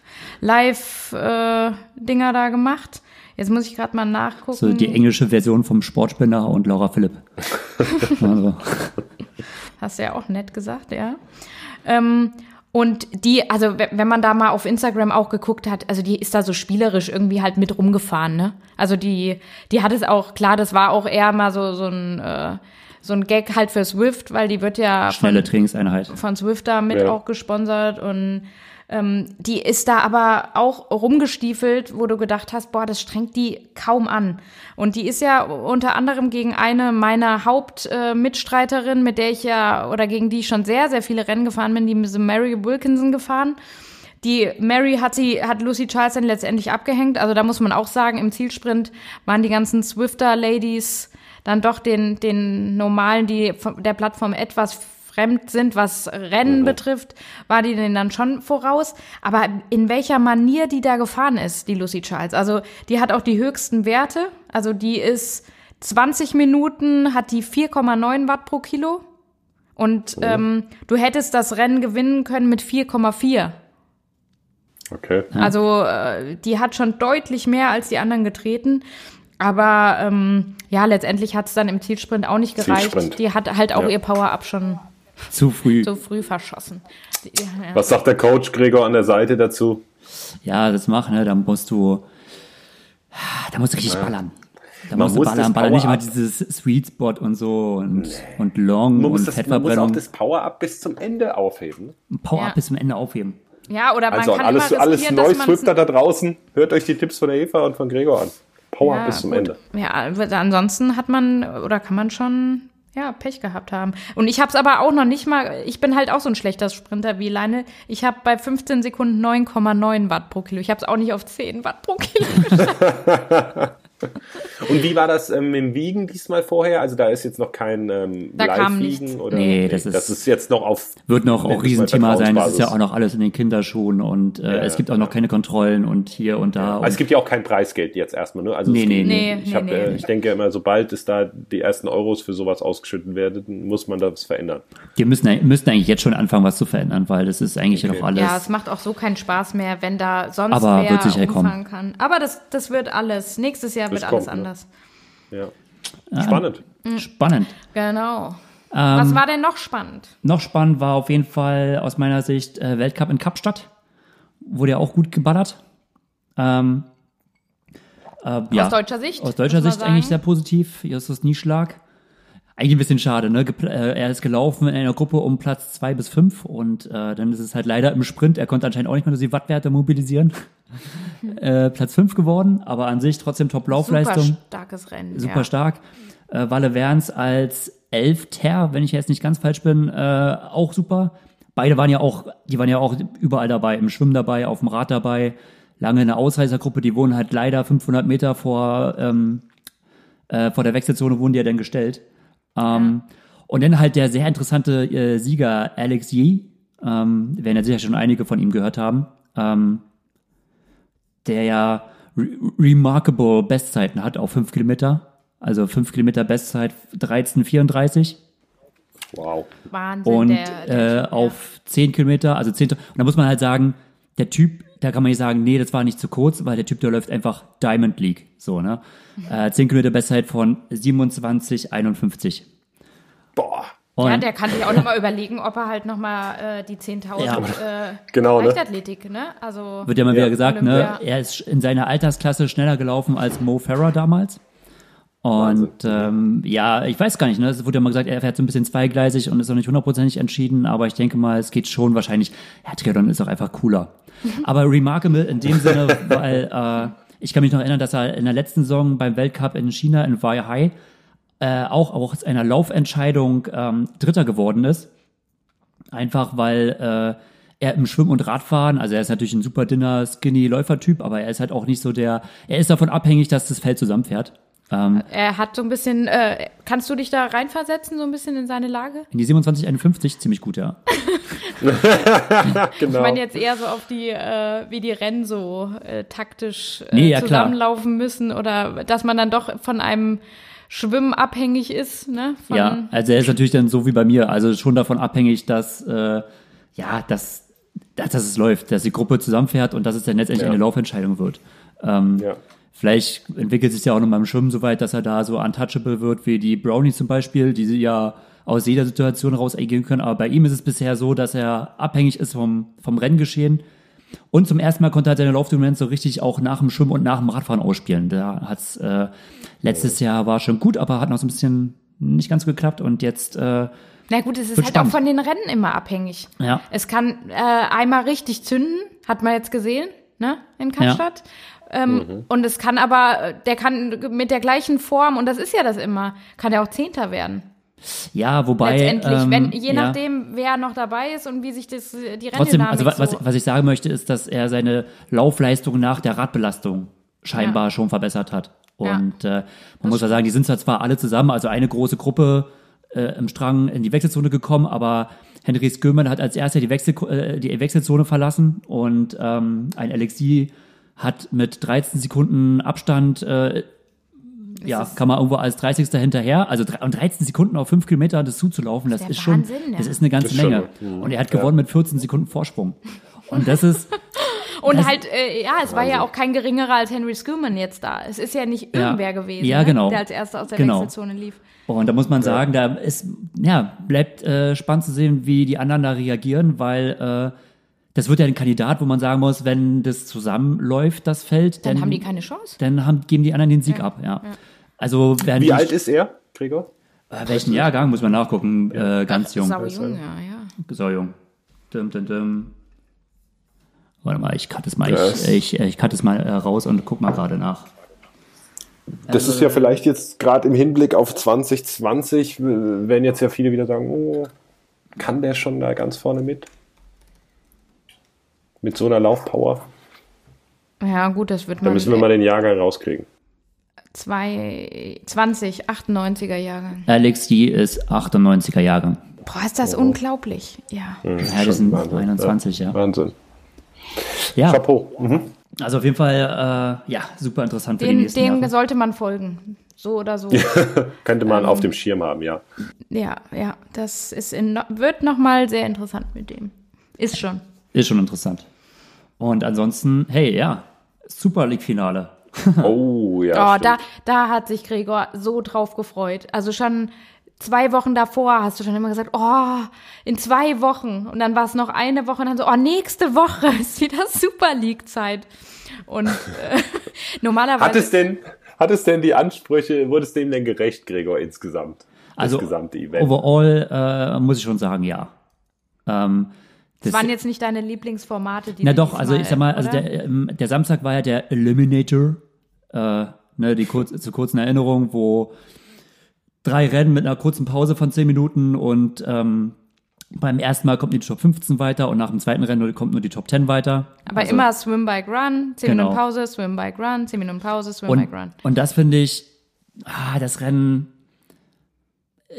(laughs) Live-Dinger da gemacht. Jetzt muss ich gerade mal nachgucken. So die englische Version vom Sportspender und Laura Philipp. (laughs) also, Hast du ja auch nett gesagt, ja. Ähm, und die, also we- wenn man da mal auf Instagram auch geguckt hat, also die ist da so spielerisch irgendwie halt mit rumgefahren, ne? Also die, die hat es auch, klar, das war auch eher mal so, so ein, äh, so ein Gag halt für Swift, weil die wird ja schnelle von, Trainingseinheit. von Swift da mit Ja. auch gesponsert und ähm, die ist da aber auch rumgestiefelt, wo du gedacht hast, boah, das strengt die kaum an. Und die ist ja unter anderem gegen eine meiner Hauptmitstreiterinnen, äh, mit der ich ja, oder gegen die ich schon sehr, sehr viele Rennen gefahren bin, die ist Mary Wilkinson gefahren. Die Mary hat sie, hat Lucy Charles dann letztendlich abgehängt. Also da muss man auch sagen, im Zielsprint waren die ganzen Swifter-Ladies dann doch den, den normalen, die der Plattform etwas fremd sind, was Rennen betrifft, war die denen dann schon voraus. Aber in welcher Manier die da gefahren ist, die Lucy Charles. Also die hat auch die höchsten Werte. Also die ist 20 Minuten, hat die 4,9 Watt pro Kilo. Und ähm, du hättest das Rennen gewinnen können mit 4,4. Okay. Also äh, die hat schon deutlich mehr als die anderen getreten. Aber ähm, ja, letztendlich hat es dann im Zielsprint auch nicht gereicht. Zielsprint. Die hat halt auch Ja. ihr Power-Up schon Zu früh. so früh verschossen. Die, ja. Was sagt der Coach Gregor an der Seite dazu? Ja, das machen, ne? Da musst du, da musst du richtig ballern. Da Man musst du muss ballern, das ballern, nicht immer dieses Sweet Spot und so und, und Long Man muss, und das, man muss auch Fettverbrennung. das Power-Up bis zum Ende aufheben. Power-Up Ja. bis zum Ende aufheben. ja, oder man Also an kann alles, immer alles riskieren, dass man Neu-Swifter da draußen, hört euch die Tipps von der Eva und von Gregor an. Power ja, bis zum gut. Ende. Ja, ansonsten hat man oder kann man schon ja Pech gehabt haben. Und ich habe es aber auch noch nicht mal. Ich bin halt auch so ein schlechter Sprinter wie Leine. Ich habe bei 15 Sekunden 9,9 Watt pro Kilo. Ich habe es auch nicht auf 10 Watt pro Kilo. (laughs) (laughs) Und wie war das ähm, im Wiegen diesmal vorher? Also da ist jetzt noch kein ähm, Da kam nichts. oder Nee, das ist- das ist jetzt noch auf Wird noch auch es Riesenthema sein. Das ist ja auch noch alles in den Kinderschuhen und äh, es gibt auch noch keine Kontrollen und hier und da. Also es Und gibt ja auch kein Preisgeld jetzt erstmal, ne? Also Nee, es- nee, nee. Ich, Nee, hab, nee, äh, ich denke immer, sobald es da die ersten Euros für sowas ausgeschüttet werden, muss man das verändern. die müssen, müssen eigentlich jetzt schon anfangen, was zu verändern, weil das ist eigentlich Okay. noch alles. Ja, es macht auch so keinen Spaß mehr, wenn da sonst Aber wer wird sicher kommen. umfahren kann. Aber das, das wird alles. Nächstes Jahr Das wird alles kommt, ne? anders. Ja. Spannend. Spannend. Genau. Ähm, Was war denn noch spannend? Noch spannend war auf jeden Fall aus meiner Sicht äh, Weltcup in Kapstadt. Wurde ja auch gut geballert. Ähm, äh, ja, Aus deutscher Sicht? Aus deutscher Sicht eigentlich sehr positiv. Justus Nieschlag. Eigentlich ein bisschen schade, ne? Äh, Er ist gelaufen in einer Gruppe um Platz zwei bis fünf und äh, dann ist es halt leider im Sprint. Er konnte anscheinend auch nicht mehr so die Wattwerte mobilisieren. (laughs) äh, Platz fünf geworden, aber an sich trotzdem Top-Laufleistung Super starkes Rennen. super ja. stark. Äh, Walle Werns als Elfter, wenn ich jetzt nicht ganz falsch bin, äh, auch super. Beide waren ja auch, die waren ja auch überall dabei, im Schwimmen dabei, auf dem Rad dabei, lange in der Ausreißergruppe, die wurden halt leider 500 Meter vor, ähm, äh, vor der Wechselzone wurden die ja dann gestellt. Ähm, Und dann halt der sehr interessante äh, Sieger Alex Yee, ähm, werden ja sicher schon einige von ihm gehört haben, ähm, der ja re remarkable Bestzeiten hat auf 5 Kilometer. Also 5 Kilometer Bestzeit 13,34 Wow. Wahnsinn. und der, der äh, Typ, auf 10 Kilometer, also 10, und da muss man halt sagen, der Typ, da kann man nicht sagen, nee, das war nicht zu kurz, weil der Typ, der läuft einfach Diamond League, so, ne? Äh, 10 Kilometer Bestzeit von 27,51. Boah. Und Ja, der kann sich auch nochmal überlegen, ob er halt nochmal äh, die 10.000 Ja. äh, Genau, ne? Leichtathletik, ne? Also, wird ja mal wieder gesagt, Olympia. ne, er ist in seiner Altersklasse schneller gelaufen als Mo Farah damals. Und ähm, ja, ich weiß gar nicht, ne? Es wurde ja mal gesagt, er fährt so ein bisschen zweigleisig und ist noch nicht hundertprozentig entschieden, aber ich denke mal, es geht schon wahrscheinlich. Ja, Triathlon ist auch einfach cooler. Aber remarkable in dem Sinne, (laughs) weil äh, ich kann mich noch erinnern, dass er in der letzten Saison beim Weltcup in China in Weihai äh, auch auch aus einer Laufentscheidung ähm, Dritter geworden ist. Einfach weil äh, er im Schwimmen und Radfahren, also er ist natürlich ein super dünner, skinny Läufertyp, aber er ist halt auch nicht so der, er ist davon abhängig, dass das Feld zusammenfährt. Ähm, er hat so ein bisschen, äh, kannst du dich da reinversetzen, so ein bisschen in seine Lage? in die 2751 ziemlich gut, ja. (laughs) (laughs) genau. Ich meine jetzt eher so auf die, äh, wie die Rennen so äh, taktisch äh, Nee, ja, klar. zusammenlaufen müssen oder dass man dann doch von einem Schwimmen abhängig ist, ne? Von, Ja, also er ist natürlich dann so wie bei mir, also schon davon abhängig, dass äh, ja, dass, dass, dass es läuft, dass die Gruppe zusammenfährt und dass es dann letztendlich Ja. eine Laufentscheidung wird. Ähm, ja. Vielleicht entwickelt sich ja auch noch beim Schwimmen so weit, dass er da so untouchable wird wie die Brownies zum Beispiel, die sie ja aus jeder Situation raus agieren können. Aber bei ihm ist es bisher so, dass er abhängig ist vom, vom Renngeschehen. Und zum ersten Mal konnte er seine Laufdominanz so richtig auch nach dem Schwimmen und nach dem Radfahren ausspielen. Da hat's äh, letztes Jahr war schon gut, aber hat noch so ein bisschen nicht ganz geklappt. Und jetzt äh, Na gut, es ist halt spannend. auch von den Rennen immer abhängig. Ja. Es kann äh, einmal richtig zünden, hat man jetzt gesehen, ne, in Kapstadt. Ähm, Und es kann aber, der kann mit der gleichen Form, und das ist ja das immer, kann er auch Zehnter werden. ja, wobei Letztendlich, ähm, wenn, je ja. nachdem, wer noch dabei ist und wie sich das, äh, die Trotzdem, Renndynamik also wa- was, so. was ich sagen möchte, ist, dass er seine Laufleistung nach der Radbelastung scheinbar Ja. schon verbessert hat. Ja. Und äh, man muss ja sagen, die sind zwar zwar alle zusammen, also eine große Gruppe äh, im Strang in die Wechselzone gekommen, aber Henry Skömann hat als erster die, Wechsel, äh, die Wechselzone verlassen und ähm, ein Alexi hat mit 13 Sekunden Abstand äh, ja, ist- kann man irgendwo als 30. hinterher, also und 13 Sekunden auf 5 Kilometer das zuzulaufen, das der ist schon, Wahnsinn, ja. das ist eine ganze ist schon- Menge. mhm. Und er hat gewonnen mit 14 Sekunden Vorsprung. Und das ist, (laughs) Und das- halt, äh, ja, es war ja auch kein geringerer als Henry Schumann jetzt da. Es ist ja nicht Ja. irgendwer gewesen, Ja, ne, genau. der als erster aus der Genau. Wechselzone lief. und da muss man sagen, da ist, ja, bleibt äh, spannend zu sehen, wie die anderen da reagieren, weil äh, das wird ja ein Kandidat, wo man sagen muss, wenn das zusammenläuft, das Feld, Dann dann, haben die keine Chance. dann haben, geben die anderen den Sieg Ja. ab, ja. Also werden Wie die, alt ist er, Gregor? äh, welchen Jahrgang muss man nachgucken? Äh, ganz jung. Sau jung, ja, ja. So jung. Dum, dum, dum. Warte mal, ich cut es mal, ich, ich, ich cut es mal äh, raus und guck mal gerade nach. Das ist ja vielleicht jetzt gerade im Hinblick auf 2020, w- werden jetzt ja viele wieder sagen, oh, kann der schon da ganz vorne mit? Mit so einer Laufpower? Ja, gut, das wird Da man. müssen wir mal den Jahrgang rauskriegen. zwei, 20, 98er Jahrgang. Alex D ist 98er Jahrgang. Boah, ist das unglaublich. Ja. Ja, Schon das sind Wahnsinn, 21, ja. Wahnsinn. Ja, Chapeau. Mhm. also auf jeden Fall, äh, ja, super interessant für die Den, nächsten dem Jahre. sollte man folgen. So oder so. (laughs) Könnte Ähm. man auf dem Schirm haben, ja. ja, ja. Das ist in, wird nochmal sehr interessant mit dem. Ist schon. Ist schon interessant. Und ansonsten, hey, ja, Super League-Finale. (laughs) Oh, ja. Oh, da, da hat sich Gregor so drauf gefreut. Also schon zwei Wochen davor hast du schon immer gesagt, oh, in zwei Wochen. Und dann war es noch eine Woche und dann so, oh, nächste Woche (laughs) ist wieder Super League-Zeit. Und äh, (laughs) normalerweise. Hat es denn, hat es denn die Ansprüche, wurde es dem denn gerecht, Gregor, insgesamt? Also das gesamte Event. overall äh, muss ich schon sagen, ja. Ähm, das das, waren jetzt nicht deine Lieblingsformate, die na doch, also ich sag mal, also der, ähm, der Samstag war ja der Eliminator, äh, ne, die kurz, zur kurzen Erinnerung, wo drei Rennen mit einer kurzen Pause von zehn Minuten und ähm, beim ersten Mal kommt die Top 15 weiter und nach dem zweiten Rennen kommt nur die Top 10 weiter. Aber Also- immer Swim, Bike, Run, 10 Genau. Minuten Pause, Swim, Bike, Run, 10 Minuten Pause, Swim, Und, Bike, Run. und das finde ich, ah, das Rennen,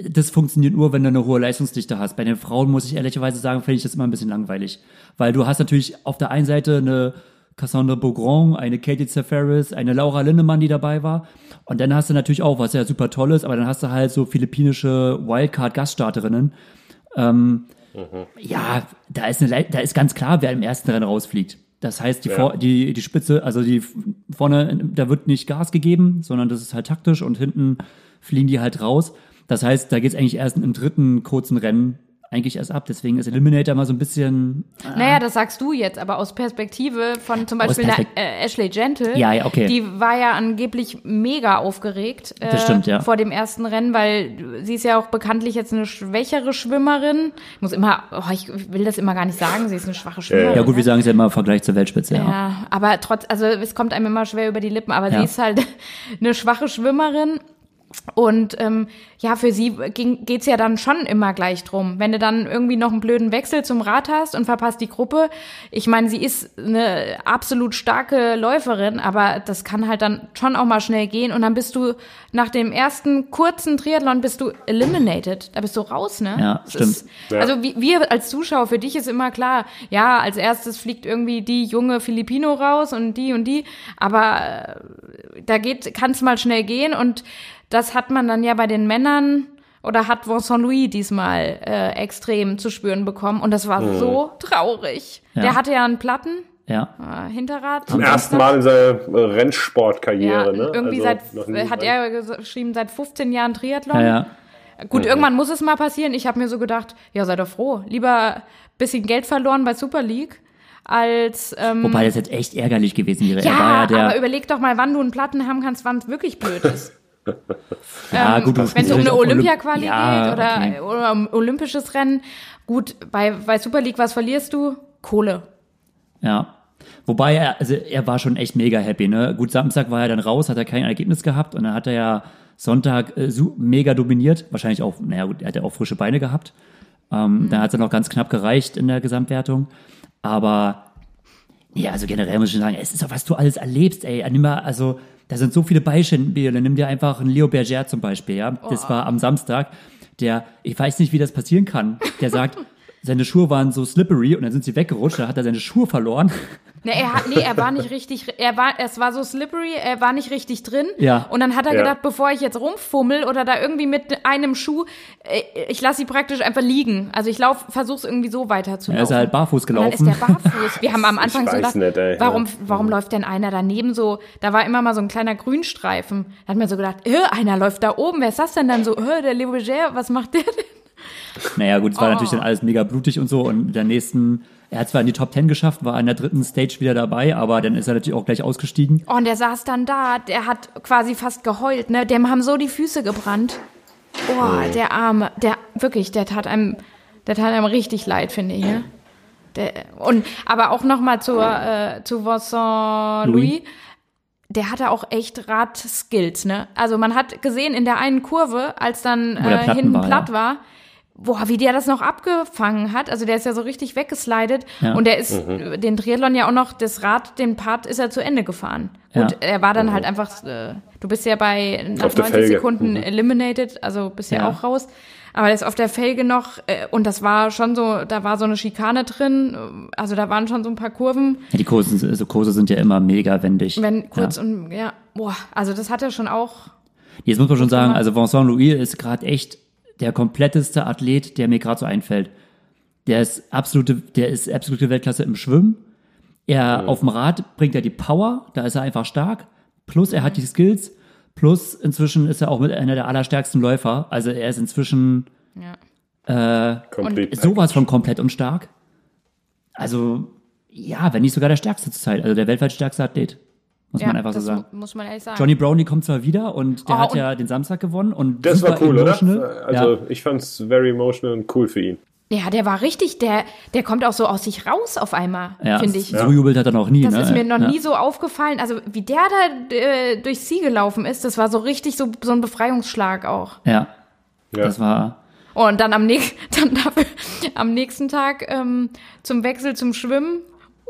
das funktioniert nur, wenn du eine hohe Leistungsdichte hast. Bei den Frauen muss ich ehrlicherweise sagen, finde ich das immer ein bisschen langweilig. Weil du hast natürlich auf der einen Seite eine Cassandra Beaugrand, eine Katie Zafaris, eine Laura Lindemann, die dabei war. Und dann hast du natürlich auch, was ja super toll ist, aber dann hast du halt so philippinische Wildcard-Gaststarterinnen. Ähm, Ja, da ist, eine, da ist ganz klar, wer im ersten Rennen rausfliegt. Das heißt, die, Ja. Vor, die, die Spitze, also die vorne, da wird nicht Gas gegeben, sondern das ist halt taktisch und hinten fliegen die halt raus. Das heißt, da geht es eigentlich erst im dritten kurzen Rennen eigentlich erst ab. Deswegen ist Eliminator mal so ein bisschen. Naja, das sagst du jetzt, aber aus Perspektive von zum Beispiel Perspekt- einer, äh, Ashley Gentle, Ja, ja, okay. die war ja angeblich mega aufgeregt äh, Das stimmt, ja. vor dem ersten Rennen, weil sie ist ja auch bekanntlich jetzt eine schwächere Schwimmerin. Ich muss immer, oh, ich will das immer gar nicht sagen, sie ist eine schwache Schwimmerin. Ja gut, wir ne? sagen es ja immer im Vergleich zur Weltspitze. Ja. Ja, aber trotz, also es kommt einem immer schwer über die Lippen, aber Ja. sie ist halt (laughs) eine schwache Schwimmerin. Und ähm, ja, für sie ging, geht's ja dann schon immer gleich drum. Wenn du dann irgendwie noch einen blöden Wechsel zum Rad hast und verpasst die Gruppe, ich meine, sie ist eine absolut starke Läuferin, aber das kann halt dann schon auch mal schnell gehen. Und dann bist du nach dem ersten kurzen Triathlon bist du eliminated. Da bist du raus, ne? Ja, Das stimmt. Ist, also wie, wir als Zuschauer, für dich ist immer klar, ja, als erstes fliegt irgendwie die junge Filipino raus und die und die, aber äh, da geht, kann es mal schnell gehen und das hat man dann ja bei den Männern oder hat Vincent Louis diesmal äh, extrem zu spüren bekommen und das war so traurig. Ja. Der hatte ja einen Platten, ja. äh, Hinterrad. Zum ersten Mal in seiner äh, Rennsportkarriere, Ja, ne? irgendwie Also seit, hat er ges- geschrieben, seit 15 Jahren Triathlon. Ja, ja. Gut, irgendwann muss es mal passieren. Ich habe mir so gedacht, ja, sei doch froh. Lieber bisschen Geld verloren bei Super League, als ähm, Wobei das jetzt echt ärgerlich gewesen wäre. ja, er war ja der. aber überleg doch mal, wann du einen Platten haben kannst, wann es wirklich blöd ist. (laughs) ja, gut, du Wenn es um eine Olympia-Quali ja, geht oder, okay. oder um olympisches Rennen, gut, bei, bei Super League, was verlierst du? Kohle. Ja. Wobei er, also er war schon echt mega happy, ne? Gut, Samstag war er dann raus, hat er kein Ergebnis gehabt und dann hat er ja Sonntag äh, mega dominiert. Wahrscheinlich auch, naja gut, er hat ja auch frische Beine gehabt. Ähm, Dann hat es noch ganz knapp gereicht in der Gesamtwertung. Aber ja, also generell muss ich schon sagen, es ist doch, was du alles erlebst, ey. Nimm mal, also, da sind so viele Beispiele. Nimm dir einfach einen Leo Berger zum Beispiel, ja. Das war am Samstag. Der, ich weiß nicht, wie das passieren kann. Der sagt, (laughs) seine Schuhe waren so slippery und dann sind sie weggerutscht, dann hat er seine Schuhe verloren. Ne, er hat, nee, er war nicht richtig, er war, es war so slippery, er war nicht richtig drin. Ja. Und dann hat er Ja. gedacht, bevor ich jetzt rumfummel oder da irgendwie mit einem Schuh, äh, ich lasse sie praktisch einfach liegen. Also ich lauf, versuch's irgendwie so weiter zu Er laufen. ist halt barfuß Und dann gelaufen. ist der barfuß. Wir haben am Anfang so gedacht, nicht, ey. warum, Ja. warum läuft denn einer daneben so? Da war immer mal so ein kleiner Grünstreifen. Da hat man so gedacht, äh, einer läuft da oben. Wer ist das denn dann so? Äh, der Leo Berger, was macht der denn? Naja, gut, es war Oh. natürlich dann alles mega blutig und so. Und der nächsten, er hat zwar in die Top 10 geschafft, war in der dritten Stage wieder dabei, aber dann ist er natürlich auch gleich ausgestiegen. Oh, und der saß dann da, der hat quasi fast geheult, ne? Dem haben so die Füße gebrannt. Oh, der Arme, der, wirklich, der tat einem, der tat einem richtig leid, finde ich, ne? Der, und, aber auch nochmal zur, äh, zu Vincent Louis. Louis. Der hatte auch echt Rad-Skills, ne? Also man hat gesehen in der einen Kurve, als dann äh, hinten war, platt ja. war, boah, wie der das noch abgefangen hat. Also der ist ja so richtig weggeslidet. Ja. Und der ist den Triathlon ja auch noch, das Rad, den Part ist er zu Ende gefahren. Ja. Und er war dann halt einfach, äh, du bist ja bei nach Auf der 90 Felge. Sekunden Mhm. eliminated, also bist ja, Ja. auch raus. Aber der ist auf der Felge noch, äh, und das war schon so, da war so eine Schikane drin, äh, also da waren schon so ein paar Kurven, Ja, die Kurse, sind- also Kurse sind ja immer mega wendig. wenn kurz ja. und ja, boah, also das hat er schon auch. Jetzt muss man schon sagen, also Vincent Louis ist gerade echt der kompletteste Athlet, der mir gerade so einfällt. Der ist absolute, der ist absolute Weltklasse im Schwimmen. Er auf dem Rad bringt er die Power, da ist er einfach stark. Plus er hat die Skills. Plus inzwischen ist er auch mit einer der allerstärksten Läufer. Also er ist inzwischen Ja. Complete sowas von komplett und stark. Also ja, wenn nicht sogar der stärkste zurzeit, also der weltweit stärkste Athlet, muss ja, man einfach so sagen. mu- muss man ehrlich sagen. Johnny Brownie kommt zwar wieder und der Oh, hat und- ja den Samstag gewonnen und Das war cool, emotional. oder? Also ja. ich fand's very emotional und cool für ihn. Ja, der war richtig, der, der kommt auch so aus sich raus auf einmal, Ja, finde ich. So jubelt hat er noch nie. Das ne? ist mir noch ja. nie so aufgefallen. Also wie der da äh, durchs Ziel gelaufen ist, das war so richtig so, so ein Befreiungsschlag auch. Ja, Ja. das war. Oh, und dann am, näch (laughs) dann dafür, am nächsten Tag ähm, zum Wechsel zum Schwimmen,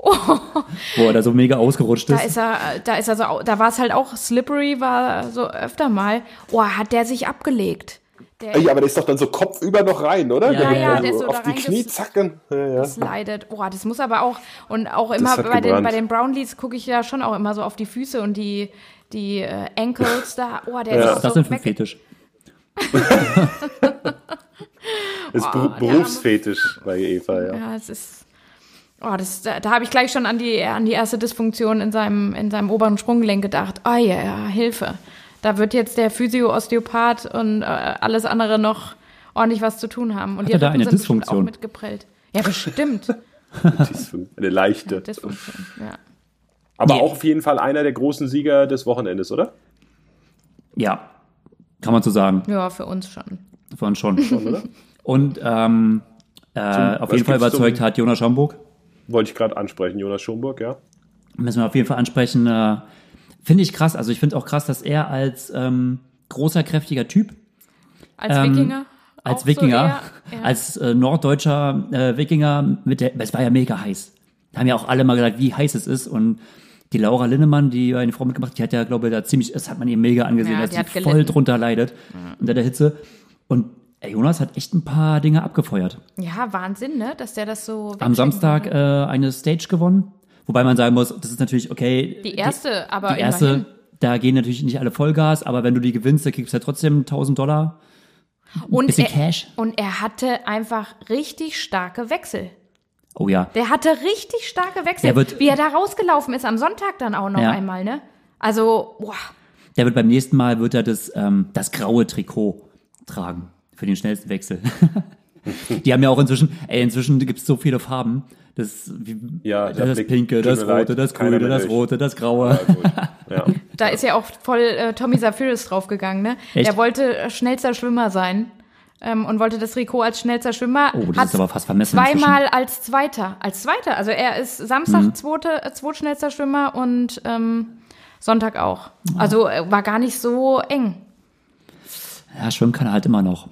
Wo er da so mega ausgerutscht da ist. ist er, da ist er so, da war es halt auch slippery, war so öfter mal. Oh, hat der sich abgelegt. Der Ja, aber der ist doch dann so kopfüber noch rein, oder? Ja, ja, ja, der ist so auf da die Knie zacken. Ja, ja. leidet. Oh, das muss aber auch, und auch immer bei den, bei den Brownlees gucke ich ja schon auch immer so auf die Füße und die, die äh, Ankles da. Oh, der Ja. ist Was ist das so ein weg- Fetisch? (laughs) Ist Oh, Berufsfetisch bei Eva, ja. Ja, es ist. Oh, das, da, da habe ich gleich schon an die, an die erste Dysfunktion in seinem, in seinem oberen Sprunggelenk gedacht. Oh ja, ja, Hilfe. Da wird jetzt der Physio, Osteopath und äh, alles andere noch ordentlich was zu tun haben. Und Hat die er da eine Dysfunktion? auch mitgeprellt. Ja, bestimmt. (laughs) Eine leichte. Dysfunktion, ja. Aber Nee. auch auf jeden Fall einer der großen Sieger des Wochenendes, oder? Ja, kann man so sagen. Ja, für uns schon. Von schon. oder? Und ähm, äh, auf jeden Fall überzeugt hat Jonas Schamburg. Wollte ich gerade ansprechen, Jonas Schomburg, ja. Müssen wir auf jeden Fall ansprechen. Äh, finde ich krass. Also ich finde auch krass, dass er als ähm, großer, kräftiger Typ, Als Ähm, Wikinger? als Wikinger, So eher, ja. als äh, norddeutscher äh, Wikinger, mit der, es war ja mega heiß. Da haben ja auch alle mal gesagt, wie heiß es ist. Und die Laura Linnemann, die eine Frau mitgemacht, die hat ja, glaube ich, da ziemlich, das hat man ihr mega angesehen, Ja, dass sie voll drunter leidet unter der Hitze. Und ey, Jonas hat echt ein paar Dinge abgefeuert. ja, Wahnsinn, ne? Dass der das so. Am Samstag äh, eine Stage gewonnen. Wobei man sagen muss, das ist natürlich okay. Die erste, aber die erste, immerhin. da gehen natürlich nicht alle Vollgas, aber wenn du die gewinnst, dann kriegst du ja trotzdem 1000 Dollar. Und bisschen er, Cash. Und er hatte einfach richtig starke Wechsel. Oh ja. Der hatte richtig starke Wechsel. Der wird- Wie er da rausgelaufen ist am Sonntag dann auch noch Ja. einmal, ne? Also, boah. Der wird beim nächsten Mal wird er das, ähm, das graue Trikot tragen für den schnellsten Wechsel. (laughs) die haben ja auch inzwischen, ey, inzwischen gibt's so viele Farben. Das, wie, Ja, da das blickt- Pinke, das leid, Rote, das Grüne, das. Rote, das Graue. Ja, gut. (laughs) ja. Da ist ja auch voll äh, Tommy Zafiris draufgegangen, ne? Echt? Der wollte schnellster Schwimmer sein ähm, und wollte das Trikot als schnellster Schwimmer. Oh, das Hat ist aber fast vermessen Zweimal als Zweiter. Als Zweiter. Also er ist Samstag Mhm. zweite, äh, zweitschnellster Schwimmer und ähm, Sonntag auch. Also äh, war gar nicht so eng. Ja, schwimmen kann er halt immer noch.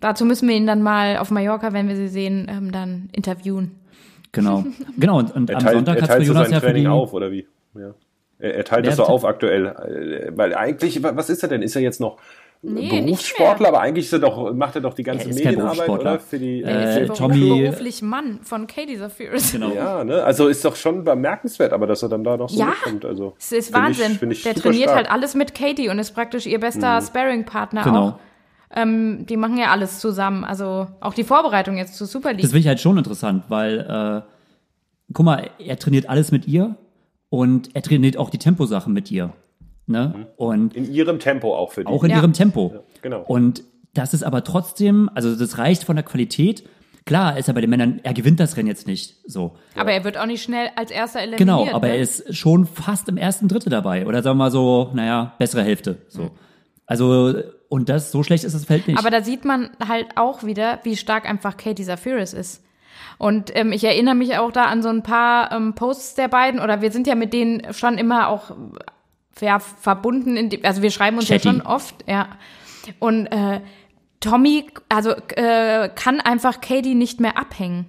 Dazu müssen wir ihn dann mal auf Mallorca, wenn wir sie sehen, ähm, dann interviewen. Genau. (laughs) Genau, und, und Er am teilt, Sonntag er teilt so Jonas sein ja für Training die, auf, oder wie? Ja. Er, er teilt das so hat- auf aktuell. äh, Weil eigentlich, wa- was ist er denn? Ist er jetzt noch Nee, Berufssportler? nicht mehr. Aber eigentlich ist er doch, macht er doch die ganze Medienarbeit, Berufssportler. oder? Für die, Äh, Beruf- Tommy- Beruflich Mann von Katie Zafiris. Genau. ja, ne? Also ist doch schon bemerkenswert, aber dass er dann da noch so Ja. mitkommt. Also, Es ist find Wahnsinn. Ich, ich der trainiert stark. halt alles mit Katie und ist praktisch ihr bester Sparring-Partner Genau. auch. Ähm, die machen ja alles zusammen. Also auch die Vorbereitung jetzt zur Super League. Das finde ich halt schon interessant, weil, äh, guck mal, er trainiert alles mit ihr und er trainiert auch die Temposachen mit ihr. Ne? Und In ihrem Tempo auch für die. auch in Ja. ihrem Tempo. genau. Und das ist aber trotzdem, also das reicht von der Qualität. Klar ist er bei den Männern, er gewinnt das Rennen jetzt nicht so. Aber er wird auch nicht schnell als erster eliminiert. Genau, aber ne? er ist schon fast im ersten Drittel dabei. Oder sagen wir mal so, naja, bessere Hälfte. So. Also, und das, so schlecht ist das Feld nicht. Aber da sieht man halt auch wieder, wie stark einfach Katie Zafiris ist. Und ähm, ich erinnere mich auch da an so ein paar ähm, Posts der beiden, oder wir sind ja mit denen schon immer auch ja, verbunden, in die, also wir schreiben uns Chatty. ja schon oft, ja. Und äh, Tommy, also äh, kann einfach Katie nicht mehr abhängen.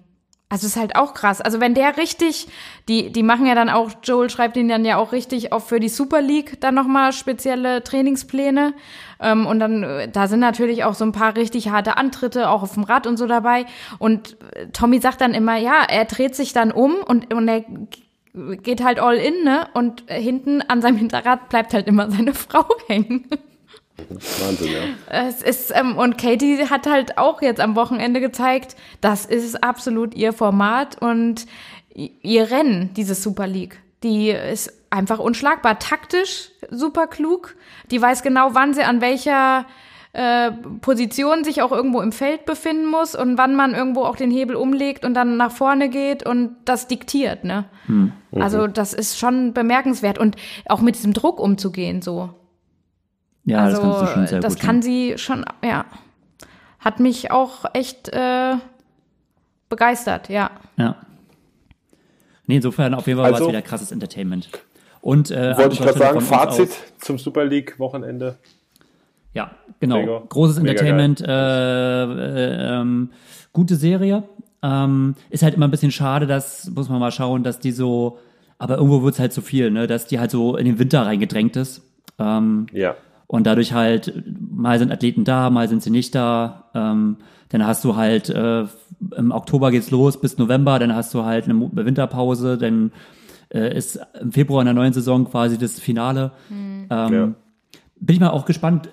Also ist halt auch krass. Also wenn der richtig, die, die machen ja dann auch, Joel schreibt ihn dann ja auch richtig auch für die Super League dann nochmal spezielle Trainingspläne. Ähm, und dann, äh, da sind natürlich auch so ein paar richtig harte Antritte, auch auf dem Rad und so dabei. Und äh, Tommy sagt dann immer, ja, er dreht sich dann um und, und er geht halt all in, ne? Und hinten an seinem Hinterrad bleibt halt immer seine (laughs) Frau hängen. Wahnsinn, ja. Es ist, ähm, und Katie hat halt auch jetzt am Wochenende gezeigt, das ist absolut ihr Format und ihr Rennen, diese Super League. Die ist einfach unschlagbar. Taktisch super klug. Die weiß genau, wann sie an welcher äh, Position sich auch irgendwo im Feld befinden muss und wann man irgendwo auch den Hebel umlegt und dann nach vorne geht und das diktiert, ne? Also das ist schon bemerkenswert und auch mit diesem Druck umzugehen so. Ja, Also, das kannst du schon sehr das gut. kann sie schon, ja. Hat mich auch echt äh, begeistert, ja. Ja. Nee, insofern auf jeden Fall war Also- es wieder krasses Entertainment. Und äh, Wollte ich gerade sagen, Fazit aus- zum Super League Wochenende. Ja, genau. Mega. Großes Mega Entertainment, äh, äh, ähm, gute Serie. Ähm, ist halt immer ein bisschen schade, dass, muss man mal schauen, dass die so, aber irgendwo wird's halt zu viel, ne, dass die halt so in den Winter reingedrängt ist. Ähm, Ja. Und dadurch halt, mal sind Athleten da, mal sind sie nicht da. Ähm, dann hast du halt, äh, im Oktober geht's los bis November, dann hast du halt eine Winterpause, dann äh, ist im Februar in der neuen Saison quasi das Finale. Ähm, ja. bin ich mal auch gespannt.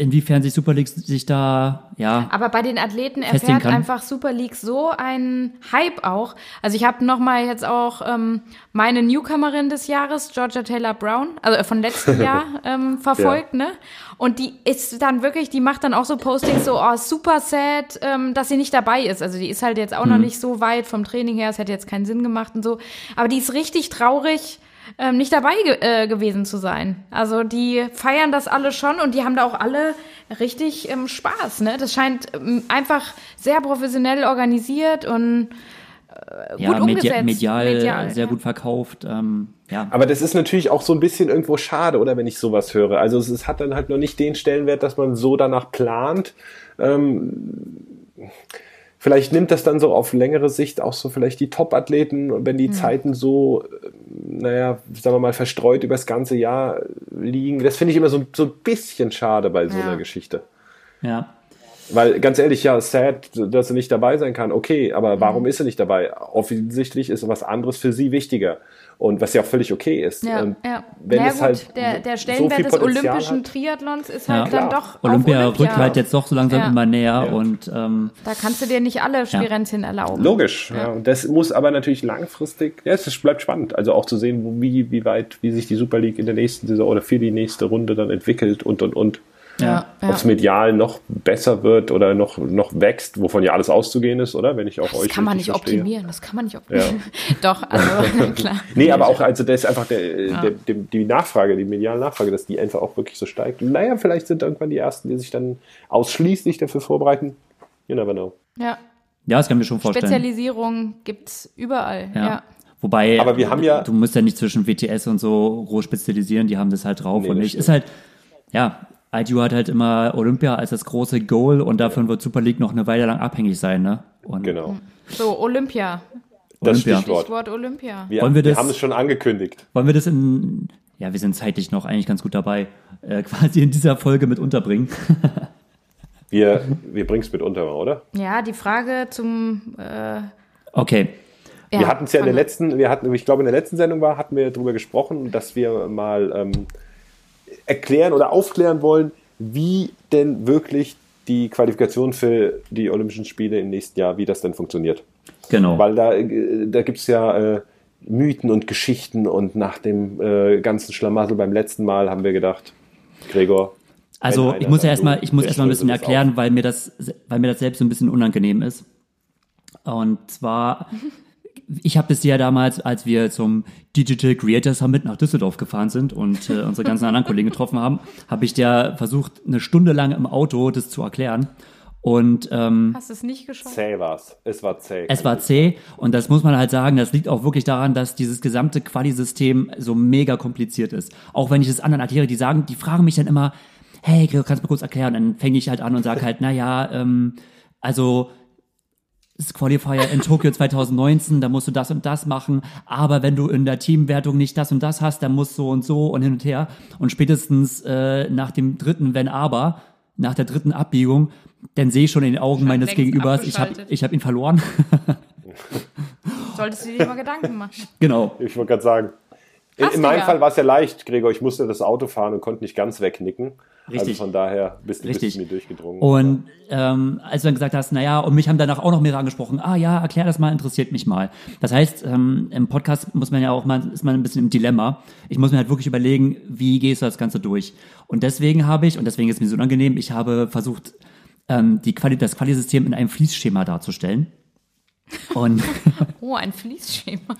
Inwiefern sich Super League sich da, ja. Aber bei den Athleten erfährt kann. einfach Super League so einen Hype auch. Also ich habe nochmal jetzt auch ähm, meine Newcomerin des Jahres, Georgia Taylor Brown, also äh, von letztem (laughs) Jahr ähm, verfolgt, ne? Und die ist dann wirklich, die macht dann auch so Postings so, oh, super sad, ähm, dass sie nicht dabei ist. Also die ist halt jetzt auch noch nicht so weit vom Training her, es hätte jetzt keinen Sinn gemacht und so. Aber die ist richtig traurig, ähm, nicht dabei ge äh, gewesen zu sein. Also die feiern das alle schon und die haben da auch alle richtig ähm, Spaß. Ne? Das scheint ähm, einfach sehr professionell organisiert und äh, ja, gut media umgesetzt. medial, Medial, sehr ja. gut verkauft. Ähm, ja. Aber das ist natürlich auch so ein bisschen irgendwo schade, oder wenn ich sowas höre. Also es, es hat dann halt noch nicht den Stellenwert, dass man so danach plant. Ähm, vielleicht nimmt das dann so auf längere Sicht auch so vielleicht die Top-Athleten, wenn die Zeiten so, äh, naja, sagen wir mal, verstreut übers ganze Jahr liegen. Das finde ich immer so, so ein bisschen schade bei so Ja. einer Geschichte. ja. Weil ganz ehrlich, ja, sad, dass sie nicht dabei sein kann. Okay, aber Mhm. warum ist sie nicht dabei? Offensichtlich ist was anderes für sie wichtiger. Und was ja auch völlig okay ist. Ja, Und ja. Wenn naja, es gut, halt der, der so Stellenwert viel des olympischen hat, Triathlons ist Ja. halt dann doch Olympia, auf Olympia. rückt halt jetzt doch so langsam Ja. immer näher Ja. und ähm, Da kannst du dir nicht alle Spirenzien erlauben. Logisch, ja. Und das muss aber natürlich langfristig, ja, es bleibt spannend. Also auch zu sehen, wo- wie, wie weit, wie sich die Super League in der nächsten Saison oder für die nächste Runde dann entwickelt und und und. Ja, ja. Ob es medial noch besser wird oder noch, noch wächst, wovon ja alles auszugehen ist, oder? Wenn ich auch Das euch kann man nicht verstehe. optimieren, das kann man nicht optimieren. (laughs) Doch, also (laughs) klar. Nee, aber auch, also das ist einfach der, der, der, die Nachfrage, die mediale Nachfrage, dass die einfach auch wirklich so steigt. Und naja, vielleicht sind irgendwann die Ersten, die sich dann ausschließlich dafür vorbereiten. You never know. Ja. ja, das kann ich mir schon vorstellen. Spezialisierung gibt's überall. Ja. Ja. Wobei, Aber wir haben ja- du musst ja nicht zwischen WTS und so roh spezialisieren, die haben das halt drauf Nee, und nicht. stimmt. Ist halt, ja, ITU hat halt immer Olympia als das große Goal und davon wird Super League noch eine Weile lang abhängig sein, ne? Und Genau. So, Olympia. Das Olympia. Stichwort. Stichwort Olympia. Wir, Wollen wir wir das- haben es schon angekündigt. Wollen wir das in, ja, wir sind zeitlich noch eigentlich ganz gut dabei, äh, (laughs) quasi in dieser Folge mit unterbringen. (laughs) Wir, wir bringen es mit unter, oder? Ja, die Frage zum. Äh, Okay, ja, wir hatten es ja in der letzten, wir hatten, ich glaube in der letzten Sendung war, hatten wir darüber gesprochen, dass wir mal ähm, erklären oder aufklären wollen, wie denn wirklich die Qualifikation für die Olympischen Spiele im nächsten Jahr, wie das denn funktioniert. genau. Weil da, äh, da gibt es ja äh, Mythen und Geschichten und nach dem äh, ganzen Schlamassel beim letzten Mal haben wir gedacht, Gregor. Also einer ich muss ja erstmal, ich muss wir erstmal ein bisschen erklären, weil mir das, weil mir das selbst so ein bisschen unangenehm ist. Und zwar, ich habe das ja damals, als wir zum Digital Creator Summit nach Düsseldorf gefahren sind und äh, (laughs) unsere ganzen anderen Kollegen getroffen haben, habe ich dir versucht, eine Stunde lang im Auto das zu erklären. Und ähm, Hast du es nicht geschafft? Zäh war's. Es war zäh. es war zäh und das muss man halt sagen, das liegt auch wirklich daran, dass dieses gesamte Quali-System so mega kompliziert ist. Auch wenn ich es anderen erkläre, die sagen, die fragen mich dann immer, hey, Gregor, kannst du mir kurz erklären? Dann fange ich halt an und sage halt, naja, ähm, also das Qualifier in Tokio 2019, da musst du das und das machen, aber wenn du in der Teamwertung nicht das und das hast, dann musst du so und so und hin und her. Und spätestens äh, nach dem dritten Wenn aber, nach der dritten Abbiegung, dann sehe ich schon in den Augen meines Gegenübers, ich habe ich hab ihn verloren. (laughs) Solltest du dir mal Gedanken machen. genau. Ich wollte gerade sagen. In, in meinem Digga. Fall war es ja leicht, Gregor. Ich musste das Auto fahren und konnte nicht ganz wegnicken. Richtig. Also von daher bist, bist Richtig. du mir durchgedrungen. Und ähm, als du dann gesagt hast, naja, und mich haben danach auch noch mehrere angesprochen, ah ja, erklär das mal, interessiert mich mal. Das heißt, ähm, im Podcast muss man ja auch mal, ist man ein bisschen im Dilemma. Ich muss mir halt wirklich überlegen, wie gehst du das Ganze durch? Und deswegen habe ich, und deswegen ist es mir so unangenehm, ich habe versucht, ähm, die Quali das Quali-System in einem Fließschema darzustellen. Und (laughs) Oh, ein Fließschema.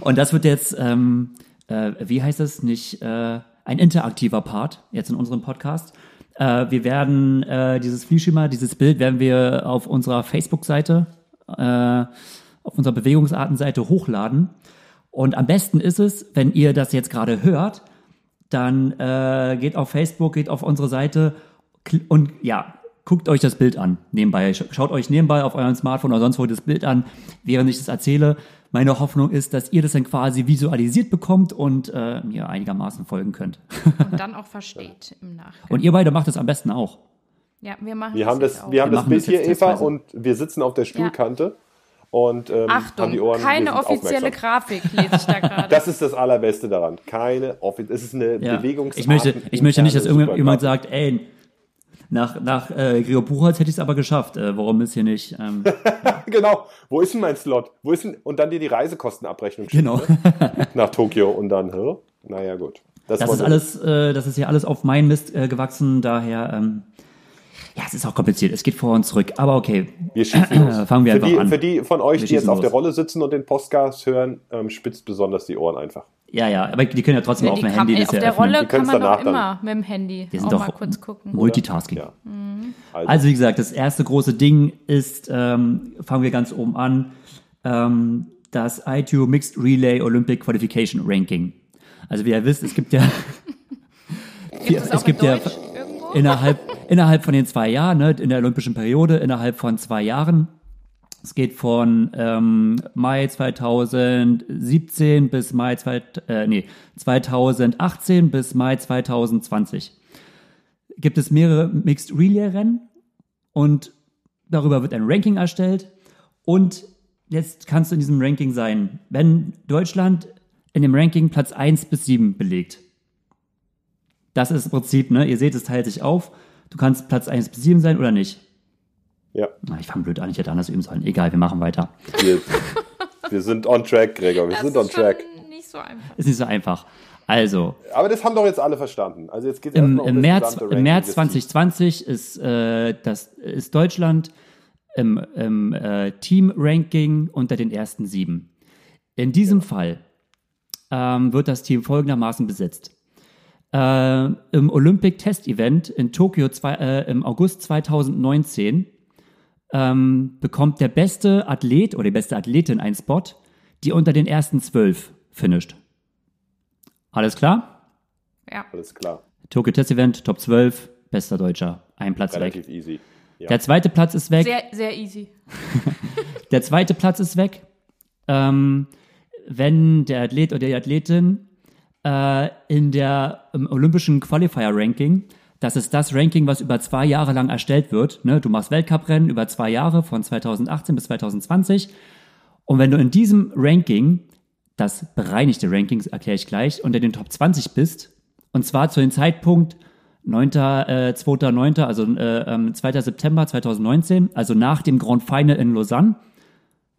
Und das wird jetzt, ähm, äh, wie heißt es, nicht äh, ein interaktiver Part jetzt in unserem Podcast. Äh, wir werden äh, dieses Fließschema, dieses Bild werden wir auf unserer Facebook-Seite, äh, auf unserer Bewegungsartenseite hochladen. Und am besten ist es, wenn ihr das jetzt gerade hört, dann äh, geht auf Facebook, geht auf unsere Seite und ja, guckt euch das Bild an nebenbei. Sch- Schaut euch nebenbei auf eurem Smartphone oder sonst wo das Bild an, während ich das erzähle. Meine Hoffnung ist, dass ihr das dann quasi visualisiert bekommt und äh, mir einigermaßen folgen könnt. (laughs) Und dann auch versteht im Nachgang. Und ihr beide macht das am besten auch. Ja, wir machen wir haben jetzt das, auch. wir haben Wir das Bild das hier, Eva, und wir sitzen auf der Stuhlkante und ähm, haben Achtung, die Ohren. keine offizielle. Grafik lese ich da (laughs) gerade. Das ist das Allerbeste daran. Keine offizielle. Es ist eine Ja. Bewegungs. Ich möchte, ich möchte nicht, dass irgendjemand sagt, ey, Nach, nach äh, Gregor Buchholz hätte ich es aber geschafft. Äh, warum ist hier nicht? Ähm, (laughs) genau. Wo ist denn mein Slot? Wo ist denn, und dann dir die Reisekostenabrechnung schicken, genau. ne? (laughs) nach Tokio und dann, hä? naja, gut. Das ist wollte- alles, äh, das ist hier alles auf meinen Mist äh, gewachsen. Daher, ähm, ja, es ist auch kompliziert. Es geht vor und zurück. Aber okay, Wir schießen los. (clears throat) Fangen wir für einfach die, an. Für die von euch, Wir die jetzt schießen auf der los. Rolle sitzen und den Podcast hören, ähm, spitzt besonders die Ohren einfach. Ja, ja, aber die können ja trotzdem Ja, auf die dem Handy ey, das auf ja der öffnen. Rolle Die kann man doch dann. immer mit dem Handy Wir auch sind mal doch kurz gucken. Multitasking. Ja. Also, Also wie gesagt, das erste große Ding ist, ähm, fangen wir ganz oben an, ähm, das ITU Mixed Relay Olympic Qualification Ranking. Also wie ihr wisst, es gibt ja, (laughs) Gibt es, es auch gibt in ja innerhalb, innerhalb von den zwei Jahren, ne, in der olympischen Periode, innerhalb von zwei Jahren. Es geht von ähm, Mai 2017 bis Mai zwei, äh, nee, 2018 bis Mai 2020. Gibt es mehrere Mixed Relay Rennen und darüber wird ein Ranking erstellt und jetzt kannst du in diesem Ranking sein, wenn Deutschland in dem Ranking Platz 1 bis 7 belegt. Das ist das Prinzip, ne? Ihr seht, es teilt sich auf. Du kannst Platz 1 bis 7 sein oder nicht. Ja, ich fange blöd an, ich hätte anders üben sollen. Egal, wir machen weiter. wir, wir sind on track, Gregor. Wir Das sind on ist track. schon nicht so einfach. Ist nicht so einfach. Also, Aber das haben doch jetzt alle verstanden. Also jetzt geht im, im, März, im März 2020 ist, äh, das, ist Deutschland im, im äh, Team-Ranking unter den ersten sieben. In diesem Fall ähm, wird das Team folgendermaßen besetzt. Äh, Im Olympic Test Event in Tokio zwei, äh, im August 2019 ähm, bekommt der beste Athlet oder die beste Athletin einen Spot, die unter den ersten zwölf finisht. Alles klar? Ja. Alles klar. Tokyo Test Event, Top 12, bester Deutscher, ein Platz weg. Relativ easy. Ja. Der zweite Platz ist weg. Sehr, sehr easy. (laughs) Der zweite Platz ist weg, ähm, wenn der Athlet oder die Athletin äh, in der im olympischen Qualifier Ranking, das ist das Ranking, was über zwei Jahre lang erstellt wird. Ne? Du machst Weltcuprennen über zwei Jahre von 2018 bis 2020. Und wenn du in diesem Ranking, das bereinigte Ranking, erkläre ich gleich, unter den Top 20 bist, und zwar zu dem Zeitpunkt 9. Äh, 2.9., also äh, ähm, 2. September 2019, also nach dem Grand Final in Lausanne,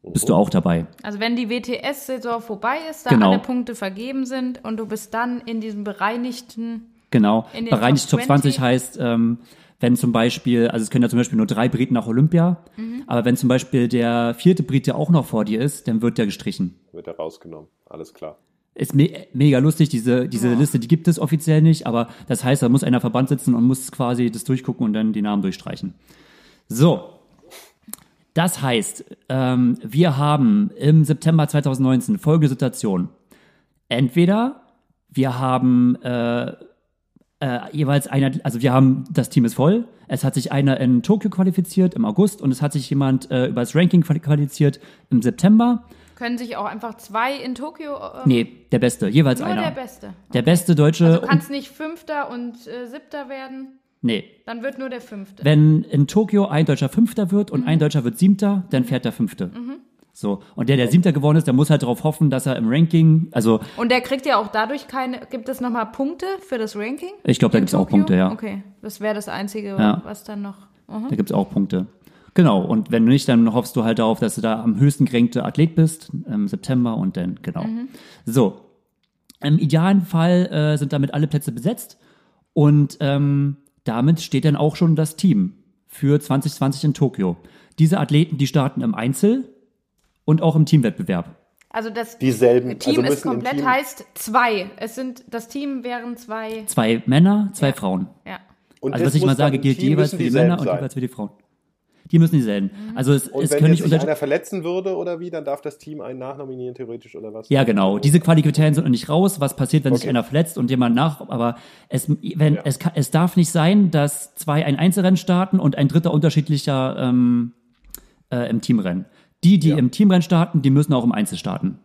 bist du auch dabei. Also wenn die WTS-Saison vorbei ist, da Genau. alle Punkte vergeben sind und du bist dann in diesem bereinigten, Genau. Bereinigt Top Top 20 20 heißt, ähm, wenn zum Beispiel, also es können ja zum Beispiel nur drei Briten nach Olympia, Mhm. aber wenn zum Beispiel der vierte Brite auch noch vor dir ist, dann wird der gestrichen. Wird er rausgenommen. Alles klar. Ist me mega lustig, diese, diese Liste, die gibt es offiziell nicht, aber das heißt, da muss einer Verband sitzen und muss quasi das durchgucken und dann die Namen durchstreichen. So. Das heißt, ähm, wir haben im September 2019 folgende Situation. Entweder wir haben äh, äh, jeweils einer, also wir haben, das Team ist voll. Es hat sich einer in Tokio qualifiziert im August und es hat sich jemand äh, über das Ranking quali- qualifiziert im September. können sich auch einfach zwei in Tokio. Ähm, Nee, der Beste, jeweils nur einer. der Beste. Der beste Deutsche. Also du kannst nicht Fünfter und äh, Siebter werden, nee, dann wird nur der Fünfte. wenn in Tokio ein Deutscher Fünfter wird und ein Deutscher wird Siebter, dann fährt der Fünfte. So. Und der, der Siebter geworden ist, der muss halt darauf hoffen, dass er im Ranking, also Und der kriegt ja auch dadurch keine. Gibt es nochmal Punkte für das Ranking? ich glaube, da in gibt's auch? Punkte, ja. Okay, das wäre das Einzige, Ja. was dann noch. Mhm. Da gibt's auch Punkte. Genau, und wenn du nicht, dann hoffst du halt darauf, dass du da am höchsten gerankte Athlet bist im September und dann, genau. So. Im idealen Fall äh, sind damit alle Plätze besetzt und ähm, damit steht dann auch schon das Team für 2020 in Tokio. Diese Athleten, die starten im Einzel und auch im Teamwettbewerb. Also das Dieselben. Team also ist komplett Team- heißt zwei. Es sind das Team wären zwei. Zwei Männer, zwei Ja. Frauen. Ja. Und Also das was ich mal sage, gilt jeweils für die Männer und sein. jeweils für die Frauen. Die müssen dieselben. Also es, Und es wenn können jetzt nicht sich unter einer verletzen würde oder wie, dann darf das Team einen nachnominieren, theoretisch, oder was? Ja, genau. Diese Qualikriterien sind noch nicht raus. Was passiert, wenn sich Okay. einer verletzt und jemand nach? Aber es, wenn, Ja. es, es darf nicht sein, dass zwei ein Einzelrennen starten und ein dritter unterschiedlicher ähm, äh, im Teamrennen. Die, die Ja. im Teamrennen starten, die müssen auch im Einzel starten.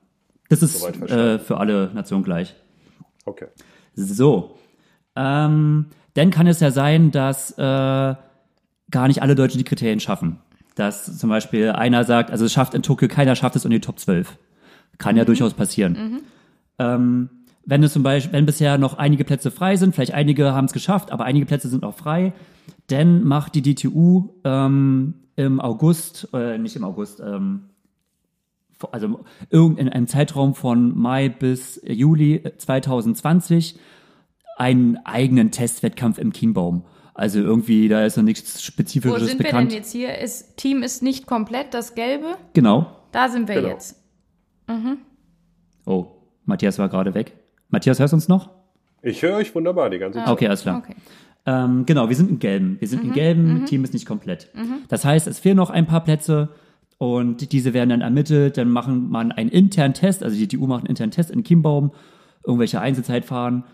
Das ist äh, für alle Nationen gleich. Okay. So. Ähm, dann kann es ja sein, dass äh, gar nicht alle Deutschen die Kriterien schaffen. Dass zum Beispiel einer sagt, also es schafft in Tokio keiner schafft es in die Top 12. Kann ja durchaus passieren. Ähm, wenn es zum Beispiel, wenn bisher noch einige Plätze frei sind, vielleicht einige haben es geschafft, aber einige Plätze sind auch frei, dann macht die DTU ähm, im August, äh, nicht im August, ähm, also irgend in einem Zeitraum von Mai bis Juli 2020 einen eigenen Testwettkampf im Kienbaum. Also irgendwie, da ist noch nichts Wo Spezifisches sind wir bekannt. denn jetzt hier? Ist, Team ist nicht komplett, das Gelbe. Genau. Da sind wir Genau. jetzt. Oh, Matthias war gerade weg. Matthias, hörst du uns noch? Ich höre euch wunderbar die ganze Zeit. Okay, alles klar. Okay. Ähm, genau, wir sind in Gelben. Wir sind in Gelben, Team ist nicht komplett. Das heißt, es fehlen noch ein paar Plätze und diese werden dann ermittelt. Dann machen man einen internen Test, also die TU macht einen internen Test in Chiembaum, irgendwelche Einzelzeit fahren.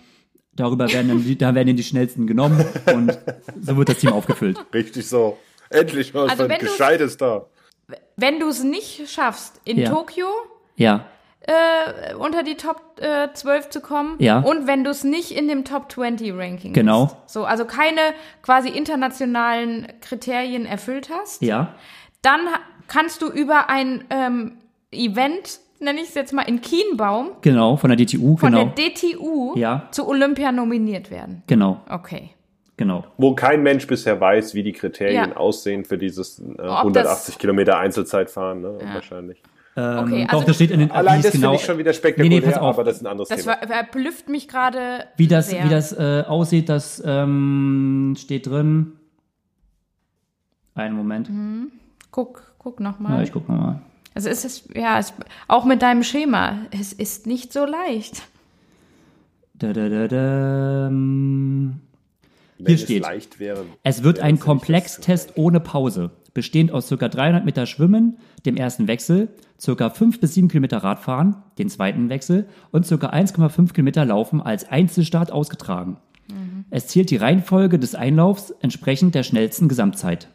Darüber werden dann die, (laughs) da werden dann die schnellsten genommen und so wird das Team aufgefüllt. (laughs) Richtig so. Endlich mal Also was du's- Gescheites da. Wenn du es nicht schaffst, in Ja. Tokio Ja, äh, unter die Top äh, 12 zu kommen Ja. und wenn du es nicht in dem Top 20 Ranking Genau. bist. So, also keine quasi internationalen Kriterien erfüllt hast, ja, dann kannst du über ein ähm, Event, nenne ich es jetzt mal, in Kienbaum genau, von der DTU, von genau, der DTU Ja. zu Olympia nominiert werden. genau, Okay. genau. Wo kein Mensch bisher weiß, wie die Kriterien Ja. aussehen für dieses äh, das- 180 Kilometer Einzelzeitfahren. Ne? Wahrscheinlich. Okay, Doch, also das steht in den Allein das genau, finde ich schon wieder Nee, spektakulär, nee, pass auf. aber das ist ein anderes das Thema. ver verblüfft mich gerade Wie das, sehr. wie das äh, aussieht, das ähm, steht drin. Einen Moment. Guck, guck Ja, nochmal. ich guck mal. Also es ist, ja, es, auch mit deinem Schema, es ist nicht so leicht. Da, da, da, da, ähm. Hier es steht, leicht wäre. es wird ein Komplextest ohne Pause, bestehend aus ca. 300 Meter Schwimmen, dem ersten Wechsel, ca. 5 bis 7 Kilometer Radfahren, den zweiten Wechsel und ca. 1,5 Kilometer Laufen als Einzelstart ausgetragen. Es zählt die Reihenfolge des Einlaufs entsprechend der schnellsten Gesamtzeit.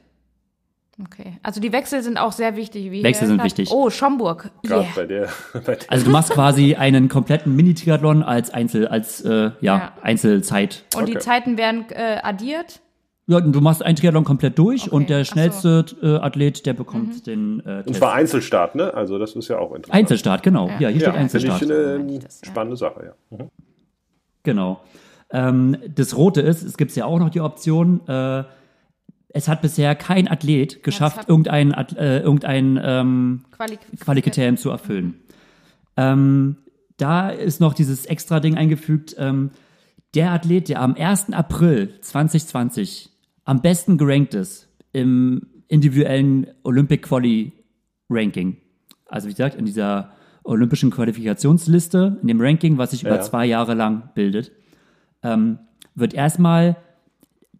Okay. Also die Wechsel sind auch sehr wichtig. Wie Wechsel sind wichtig. Oh, Schomburg. Gerade Yeah. bei der, (laughs) bei der Also du machst quasi einen kompletten Mini-Triathlon als Einzel, als äh, ja, Ja. Einzelzeit. Und die Okay. Zeiten werden äh, addiert. Ja, du machst einen Triathlon komplett durch Okay, und der ach so. schnellste äh, Athlet, der bekommt den äh, Und zwar Einzelstart, ne? Also das ist ja auch interessant. Einzelstart, genau. Ja, hier ja, steht finde Einzelstart. ich eine das, ja. spannende Sache, ja. Mhm. Genau. Ähm, das Rote ist, es gibt ja auch noch die Option, äh, es hat bisher kein Athlet geschafft, irgendein, äh, irgendein ähm, Quali Qualikriterien zu erfüllen. Ähm, da ist noch dieses extra Ding eingefügt. Ähm, der Athlet, der am 1. April 2020 am besten gerankt ist im individuellen Olympic Quali Ranking, also wie gesagt, in dieser olympischen Qualifikationsliste, in dem Ranking, was sich über Ja. zwei Jahre lang bildet, ähm, wird erstmal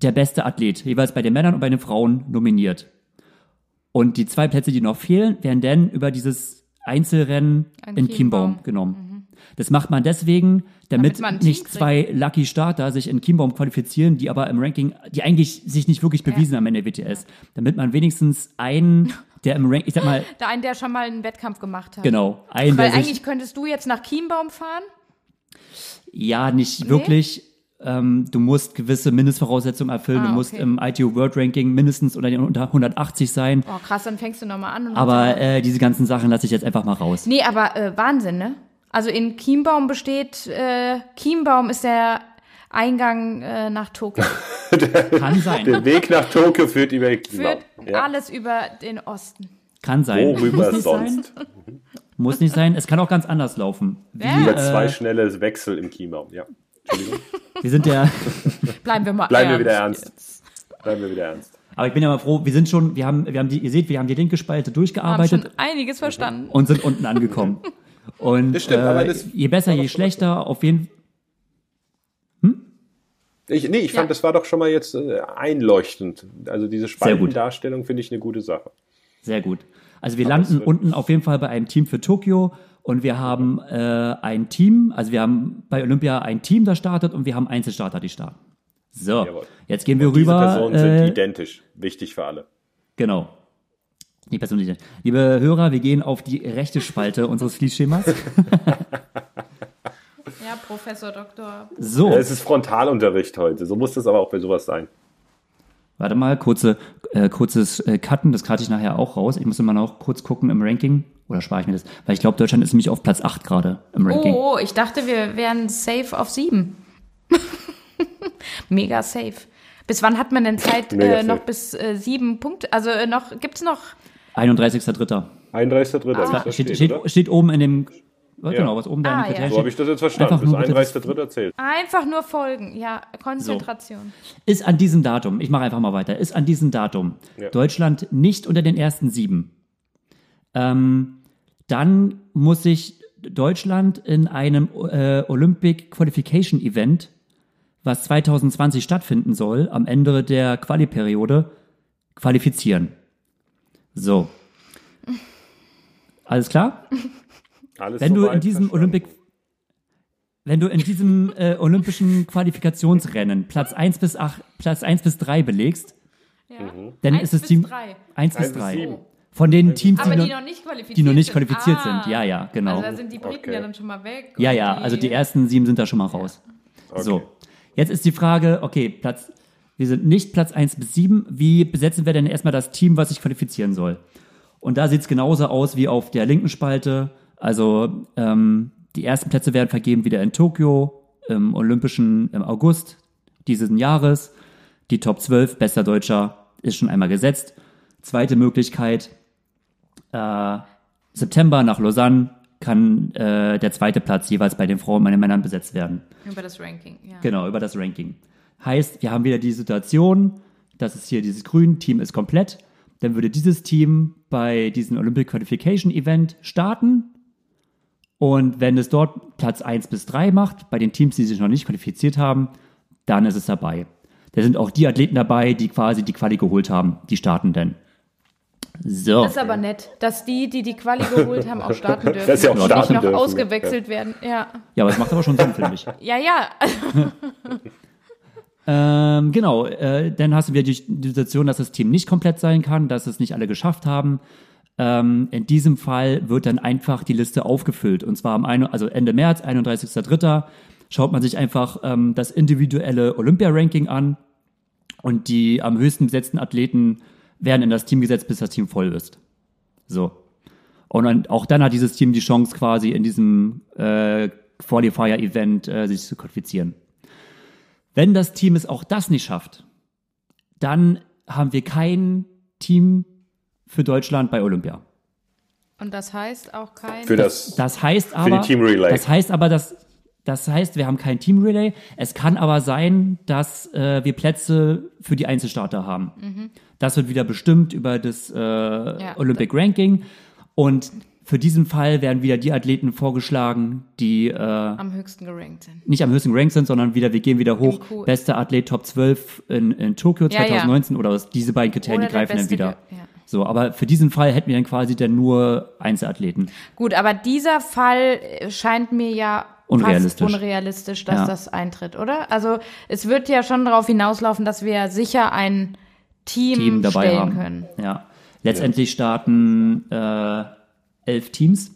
der beste Athlet, jeweils bei den Männern und bei den Frauen, nominiert. Und die zwei Plätze, die noch fehlen, werden dann über dieses Einzelrennen Ein in Chiembaum. Chiembaum genommen. Das macht man deswegen, damit, Damit man nicht zwei Lucky Starter sich in Chiembaum qualifizieren, die aber im Ranking, die eigentlich sich nicht wirklich bewiesen haben in der WTS. Damit man wenigstens einen, der im Ranking, ich sag mal, (laughs) Der einen, der schon mal einen Wettkampf gemacht hat. genau, einen, Weil eigentlich könntest du jetzt nach Chiembaum fahren. Ja, nicht wirklich. Ähm, du musst gewisse Mindestvoraussetzungen erfüllen. Ah, du musst okay. im ITU World Ranking mindestens unter, den, unter 180 sein. Oh, krass, dann fängst du nochmal an. Und Aber äh, diese ganzen Sachen lasse ich jetzt einfach mal raus. Nee, aber äh, Wahnsinn, ne? Also in Chiembaum besteht, äh, Chiembaum ist der Eingang äh, nach Tokio. (laughs) Kann sein. Der Weg nach Tokio führt über Führt genau. ja. alles über den Osten. Kann sein. Worüber Muss nicht sonst? sein. Muss nicht sein. Es kann auch ganz anders laufen. Ja. Über zwei äh, schnelle Wechsel im Chiembaum, ja. Entschuldigung. (laughs) Wir sind ja, Bleiben wir mal Bleiben wir ernst wieder ernst. jetzt. Bleiben wir wieder ernst. aber ich bin ja mal froh, wir sind schon, wir haben, wir haben die, ihr seht, wir haben die linke Spalte Haben durchgearbeitet schon einiges verstanden. und sind unten angekommen. (laughs) Und Das stimmt, äh, aber das- je besser, je schlechter, auf jeden Fall. Ich, nee, ich fand, Ja. das war doch schon mal jetzt äh, einleuchtend. Also diese. Spaltendarstellung finde ich eine gute Sache. Sehr gut. Also wir Aber landen unten auf jeden Fall bei einem Team für Tokio und wir haben äh, ein Team, also wir haben bei Olympia ein Team, das startet und wir haben Einzelstarter, die starten. So, Jawohl. jetzt gehen wir Diese rüber. Personen sind Äh, identisch. Wichtig für alle. genau. Die Person, die Liebe Hörer, wir gehen auf die rechte Spalte (laughs) unseres Fließschemas. Ja, Professor Doktor. So, Ja, es ist Frontalunterricht heute. So muss das aber auch bei sowas sein. warte mal, kurze, äh, kurzes äh, Cutten, das cutte ich nachher auch raus. Ich muss immer noch kurz gucken im Ranking, Oder spare ich mir das? Weil ich glaube, Deutschland ist nämlich auf Platz 8 gerade im Ranking. Oh, ich dachte, wir wären safe auf sieben. (laughs) Mega safe. Bis wann hat man denn Zeit, äh, noch bis äh, sieben Punkte? Also äh, noch, gibt's noch? 31.3. 31.3. Ah. das Steht, steht, steht, steht oben in dem, genau, was oben da Ah, in ja. den Kriterien So habe ich das jetzt verstanden. Einfach Bis nur bitte das- 31.3. zählt. Einfach nur folgen. Ja, Konzentration. Ist an diesem Datum, ich mache einfach mal weiter, ist an diesem Datum Ja. Deutschland nicht unter den ersten sieben, ähm, dann muss sich Deutschland in einem äh, Olympic Qualification Event, was 2020 stattfinden soll, am Ende der Quali-Periode, qualifizieren. So. Alles klar? Alles Wenn du in diesem. Olympic wenn du in diesem äh, olympischen Qualifikationsrennen Platz 1 bis 8, Platz 1 bis 3 belegst, Ja. dann Eins ist bis Team drei. 1 bis Eins bis 3. Von den Teams, Aber die, die noch, noch nicht qualifiziert die noch nicht sind. qualifiziert Ah. sind. Ja, ja, genau. Also da sind die Briten Okay. ja dann schon mal weg. ja, ja, also die ersten sieben sind da schon mal raus. Okay. So. Jetzt ist die Frage, okay, Platz, wir sind nicht Platz 1 bis 7. Wie besetzen wir denn erstmal das Team, was sich qualifizieren soll? Und da sieht es genauso aus wie auf der linken Spalte. Also ähm, die ersten Plätze werden vergeben wieder in Tokio im Olympischen im August dieses Jahres. Die Top 12, bester Deutscher, ist schon einmal gesetzt. Zweite Möglichkeit, äh, September nach Lausanne kann äh, der zweite Platz jeweils bei den Frauen und bei den Männern besetzt werden. Über das Ranking, ja. Genau, über das Ranking. Heißt, wir haben wieder die Situation, das ist hier dieses Grün, Team ist komplett. Dann würde dieses Team bei diesem Olympic Qualification Event starten. Und wenn es dort Platz 1 bis 3 macht, bei den Teams, die sich noch nicht qualifiziert haben, dann ist es dabei. Da sind auch die Athleten dabei, die quasi die Quali geholt haben, die starten dann. So. Das ist aber nett, dass die, die die Quali geholt haben, auch starten (laughs) dürfen. Dass sie auch Und starten nicht noch dürfen, ausgewechselt werden. Ja, Ja, aber es macht aber schon Sinn, finde ich. (laughs) ja, ja. (laughs) Ähm, genau, äh, dann hast du wieder die, die Situation, dass das Team nicht komplett sein kann, dass es nicht alle geschafft haben. Ähm, in diesem Fall wird dann einfach die Liste aufgefüllt. Und zwar am ein, also Ende März, 31.03. schaut man sich einfach ähm, das individuelle Olympia-Ranking an und die am höchsten besetzten Athleten werden in das Team gesetzt, bis das Team voll ist. So. Und dann, auch dann hat dieses Team die Chance, quasi in diesem äh, Qualifier-Event äh, sich zu qualifizieren. Wenn das Team es auch das nicht schafft, dann haben wir kein Team für Deutschland bei Olympia. Und das heißt auch kein. Für das, Das heißt aber, Team Relay. das heißt aber, dass das heißt, wir haben kein Team Relay. Es kann aber sein, dass äh, wir Plätze für die Einzelstarter haben. Das wird wieder bestimmt über das äh, Olympic Ranking und für diesen Fall werden wieder die Athleten vorgeschlagen, die äh, am höchsten gerankt sind. nicht am höchsten Rank sind, sondern wieder, wir gehen wieder hoch. Q. Bester Athlet Top 12 in, in Tokio Ja, ja. 2019 oder aus- diese beiden Kriterien, Oder die greifen dann Beste wieder. ge- ja. So, aber für diesen Fall hätten wir dann quasi dann nur Einzelathleten. Gut, aber dieser Fall scheint mir ja Unrealistisch. fast unrealistisch, dass Ja. das eintritt, oder? Also es wird ja schon darauf hinauslaufen, dass wir sicher ein Team, Team dabei stellen haben. können. Ja. Letztendlich starten äh, elf Teams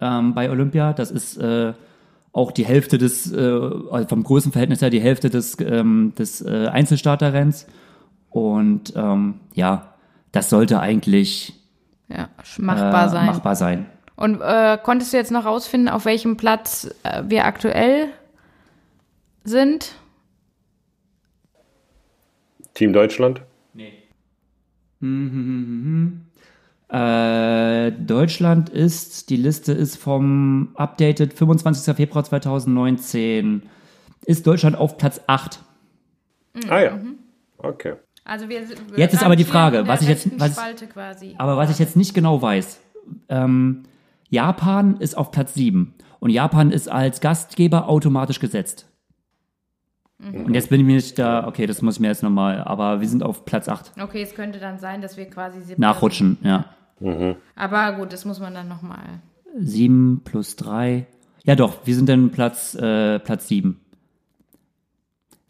ähm, bei Olympia. Das ist äh, auch die Hälfte des, äh, also vom Größenverhältnis her die Hälfte des, ähm, des äh, Einzelstarterrenns. Und ähm, ja, das sollte eigentlich Ja, machbar äh, sein. machbar sein. Und äh, konntest du jetzt noch rausfinden, auf welchem Platz äh, wir aktuell sind? Team Deutschland. Äh, Deutschland ist, die Liste ist vom updated 25. Februar 2019. Ist Deutschland auf Platz 8. Ah ja. Mhm. Okay. Also wir, wir Jetzt ist aber die Frage, was ich jetzt- was-. Aber was ich jetzt nicht genau weiß, ähm, Japan ist auf Platz 7 und Japan ist als Gastgeber automatisch gesetzt. Und jetzt bin ich mir nicht da, okay, das muss ich mir jetzt nochmal, aber wir sind auf Platz 8. Okay, es könnte dann sein, dass wir quasi Nachrutschen, ja. sind. Aber gut, das muss man dann nochmal. 7 plus 3. Ja doch, wir sind dann Platz, äh, Platz 7.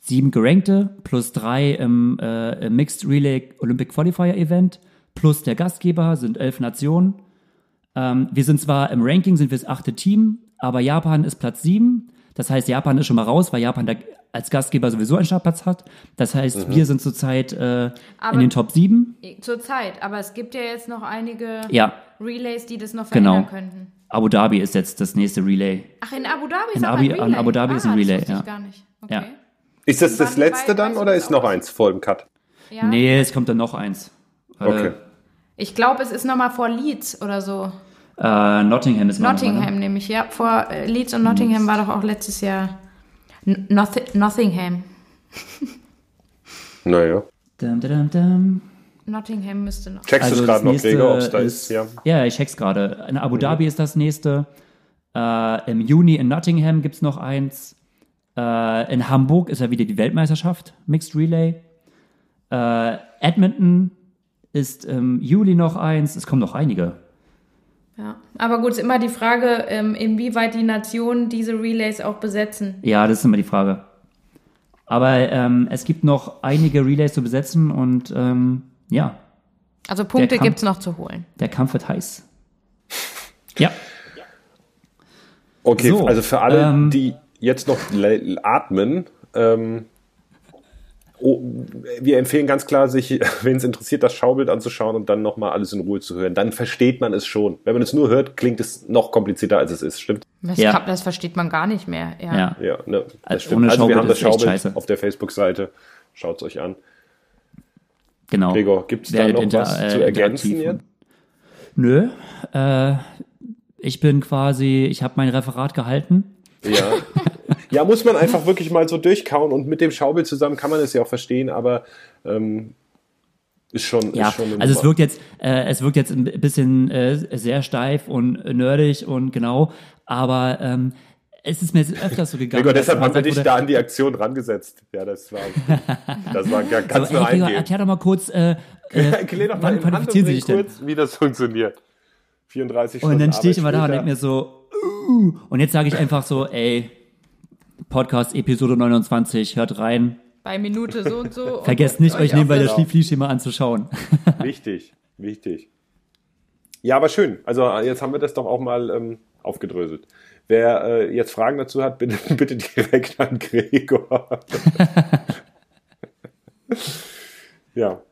Sieben Gerankte plus drei im, äh, im Mixed Relay Olympic Qualifier Event plus der Gastgeber sind elf Nationen. Ähm, wir sind zwar im Ranking, sind wir das achte Team, aber Japan ist Platz sieben. Das heißt, Japan ist schon mal raus, weil Japan da als Gastgeber sowieso einen Startplatz hat. Das heißt, Mhm. wir sind zurzeit äh, in den Top 7. Zurzeit, aber es gibt ja jetzt noch einige Ja, Relays, die das noch Genau. verändern könnten. Abu Dhabi ist jetzt das nächste Relay. Ach, in Abu Dhabi ist In Abi- ein Relay. an Abu Dhabi ah, ist ein Relay, das ja. ich gar nicht. Okay. Ja. Ist das das letzte dann oder ist noch eins vor dem Cut? Ja. Nee, es kommt dann noch eins. Okay. Ich glaube, es ist nochmal vor Leeds oder so. Äh, Nottingham ist Nottingham ne? nämlich, ja. Vor äh, Leeds und Nottingham war doch auch letztes Jahr N Nothi Nottingham. (laughs) Naja. Dum, dum, dum. Nottingham müsste noch. Checkst du Also es gerade noch, Gregor, ob es da ist, ist? Ja. ja, ich check's gerade. In Abu Dhabi ist das nächste. Äh, Im Juni in Nottingham gibt's noch eins. Äh, in Hamburg ist ja wieder die Weltmeisterschaft, Mixed Relay. Äh, Edmonton ist im Juli noch eins. Es kommen noch einige. Ja. Aber gut, ist immer die Frage, ähm, inwieweit die Nationen diese Relays auch besetzen. Ja, das ist immer die Frage. Aber ähm, es gibt noch einige Relays zu besetzen und ähm, ja, Also Punkte Kampf- gibt's noch zu holen. der Kampf wird heiß. (laughs) Ja, Okay, So, also für alle, ähm, die jetzt noch atmen, ähm, oh, wir empfehlen ganz klar, sich, (laughs) wenn es interessiert, das Schaubild anzuschauen und dann nochmal alles in Ruhe zu hören. Dann versteht man es schon. Wenn man es nur hört, klingt es noch komplizierter, als es ist. Stimmt? Das, Ja. kann, das versteht man gar nicht mehr. Ja. ja. Ja, ne, das Also stimmt. ohne also wir Schaubild haben das Schaubild scheiße. auf der Facebook-Seite. Schaut es euch an. genau. Gregor, gibt es da noch inter- was äh, zu ergänzen jetzt? Nö. Äh, ich bin quasi, ich habe mein Referat gehalten. Ja. (laughs) ja, muss man einfach wirklich mal so durchkauen und mit dem Schaubild zusammen kann man es ja auch verstehen, aber ähm, ist schon, Ja, ist schon also es wirkt jetzt, äh, es wirkt jetzt ein bisschen äh, sehr steif und nerdig und genau, aber ähm, es ist mir jetzt öfters so gegangen. Gregor, deshalb haben wir dich da an die Aktion rangesetzt. Ja, das war, das war ga- (laughs) ganz so, nur ey, Gregor, erklär doch mal kurz, äh, äh, (laughs) Erklär doch mal qualifizieren Sie sich denn? kurz, wie das funktioniert. 34 Und Stunden dann stehe ich immer da und denke mir so, uh, und jetzt sage ich einfach so, ey, Podcast Episode 29, hört rein. Bei Minute so und so. (laughs) Vergesst nicht, euch nebenbei das. Schlieflischschema anzuschauen. (laughs) Wichtig, wichtig. Ja, aber schön. Also jetzt haben wir das doch auch mal ähm, aufgedröselt. Wer äh, jetzt Fragen dazu hat, bitte, (laughs) bitte direkt an Gregor. ja.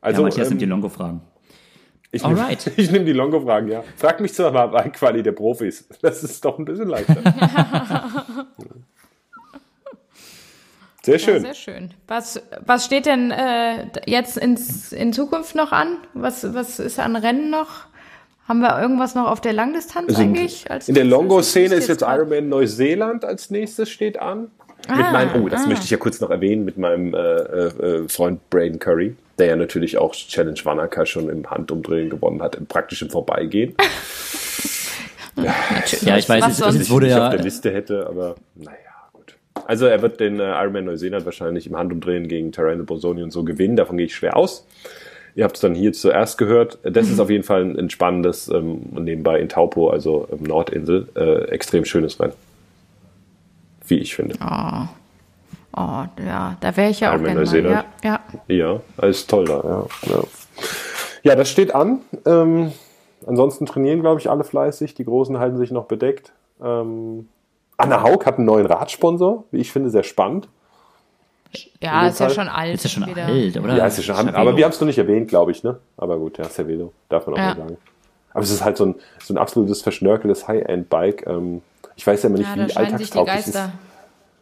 Also, ja, Matthias ähm, nimmt die Longo-Fragen. Ich nehme (laughs) nehm die Longo-Fragen, ja. Frag mich zwar mal bei Quali der Profis. (laughs) Das ist doch ein bisschen leichter. (laughs) Sehr Ja, schön. sehr schön. Was, was steht denn äh, jetzt ins, in Zukunft noch an? Was, was ist an Rennen noch? Haben wir irgendwas noch auf der Langdistanz Also eigentlich? Als in der? Longo-Szene ist jetzt Ironman Neuseeland als nächstes steht an. mit Ah, meinem, oh, das ah. möchte ich ja kurz noch erwähnen, mit meinem äh, äh, Freund Braden Curry, der ja natürlich auch Challenge Wanaka schon im Handumdrehen gewonnen hat, im praktischen Vorbeigehen. (laughs) Ja, ich weiß, es, es wurde ja, auf der Liste hätte, aber naja, gut. Also er wird den äh, Ironman Neuseeland wahrscheinlich im Handumdrehen gegen Terrence Bosoni und so gewinnen, davon gehe ich schwer aus. Ihr habt es dann hier zuerst gehört. Das ist auf jeden Fall ein, ein spannendes, ähm, und nebenbei in Taupo, also ähm, Nordinsel, äh, extrem schönes Rennen. Wie ich finde. Oh, ja, da wäre ich ja auch gerne mal. Ja, ja. Ja, alles toll da, ja. Ja, ja das steht an. Ähm, ansonsten trainieren, glaube ich, alle fleißig. Die Großen halten sich noch bedeckt. Ähm, Anna Haug hat einen neuen Radsponsor, wie ich finde, sehr spannend. Ja, ist ja schon alt. ist ja schon wieder. alt, oder? Ja, ist ja schon, Cervelo. aber wir haben es noch nicht erwähnt, glaube ich, ne? Aber gut, ja, Cervelo, darf man auch Ja. mal sagen. Aber es ist halt so ein, so ein absolutes verschnörkeltes High-End-Bike. Ähm, ich weiß ja immer nicht, wie alltagstauglich es ist.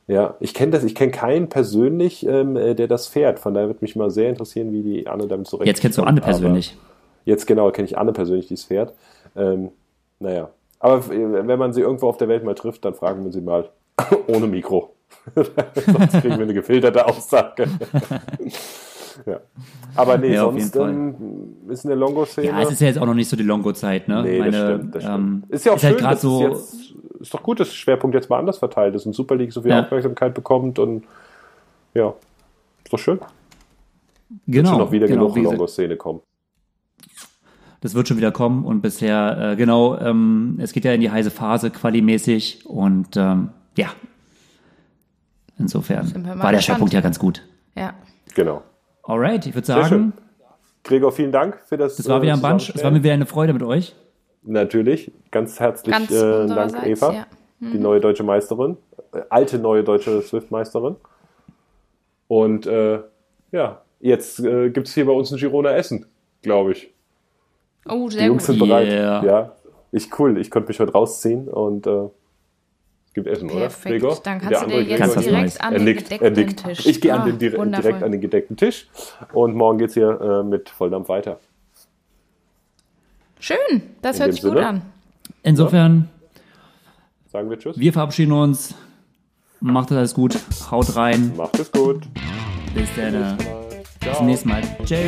Ja, ich kenne das, ich kenne keinen persönlich, ähm, äh, der das fährt. Von daher würde mich mal sehr interessieren, wie die Anne damit zurechtkommt. Jetzt kennst du Anne Aber- persönlich. Jetzt genau, kenne ich Anne persönlich, die es fährt. Ähm, naja. Aber äh, wenn man sie irgendwo auf der Welt mal trifft, dann fragen wir sie mal (laughs) ohne Mikro. (laughs) Sonst kriegen wir eine gefilterte Aussage. (laughs) ja. Aber nee, Ja, sonst ähm, ist in der Longo-Szene. Ja, es ist ja jetzt auch noch nicht so die Longo-Zeit, ne? nee, Meine, das stimmt. Das stimmt. ähm, ist ja auch schön, halt gerade dass so, es jetzt, ist doch gut, dass der Schwerpunkt jetzt mal anders verteilt ist und Super League so viel Ja. Aufmerksamkeit bekommt und ja, ist doch schön. genau, Schon noch wieder genau, genug Longo-Szene kommen. das wird schon wieder kommen und bisher, äh, genau, ähm, es geht ja in die heiße Phase qualimäßig und ähm, ja, insofern war der gespannt. Schwerpunkt ja ganz gut. Ja. Genau. Alright, ich würde sagen, Gregor, vielen Dank für das. das war äh, wieder ein Bunch, es war mir wieder eine Freude mit euch. Natürlich. Ganz herzlich Ganz äh, Dank, Eva, ja. die neue deutsche Meisterin. alte neue deutsche Swift-Meisterin. Und äh, ja, jetzt äh, gibt es hier bei uns ein Girona Essen, glaube ich. Oh, Die sehr Jungs gut. sind bereit. Yeah. Ja, ich cool. Ich konnte mich heute rausziehen und äh, es gibt Essen, Perfekt. oder? Gregor? Dann Der kannst du dir jetzt Kannst direkt an den er gedeckten nickt. Tisch. Ich gehe an Ah, den, wundervoll. direkt an den gedeckten Tisch und morgen geht's hier äh, mit Volldampf weiter. Schön, das In hört sich gut Sinne. an. Insofern, Sagen wir Tschüss. wir verabschieden uns. Macht alles gut. Haut rein. Macht es gut. Bis dann. Bis Ciao. zum nächsten Mal. Ciao.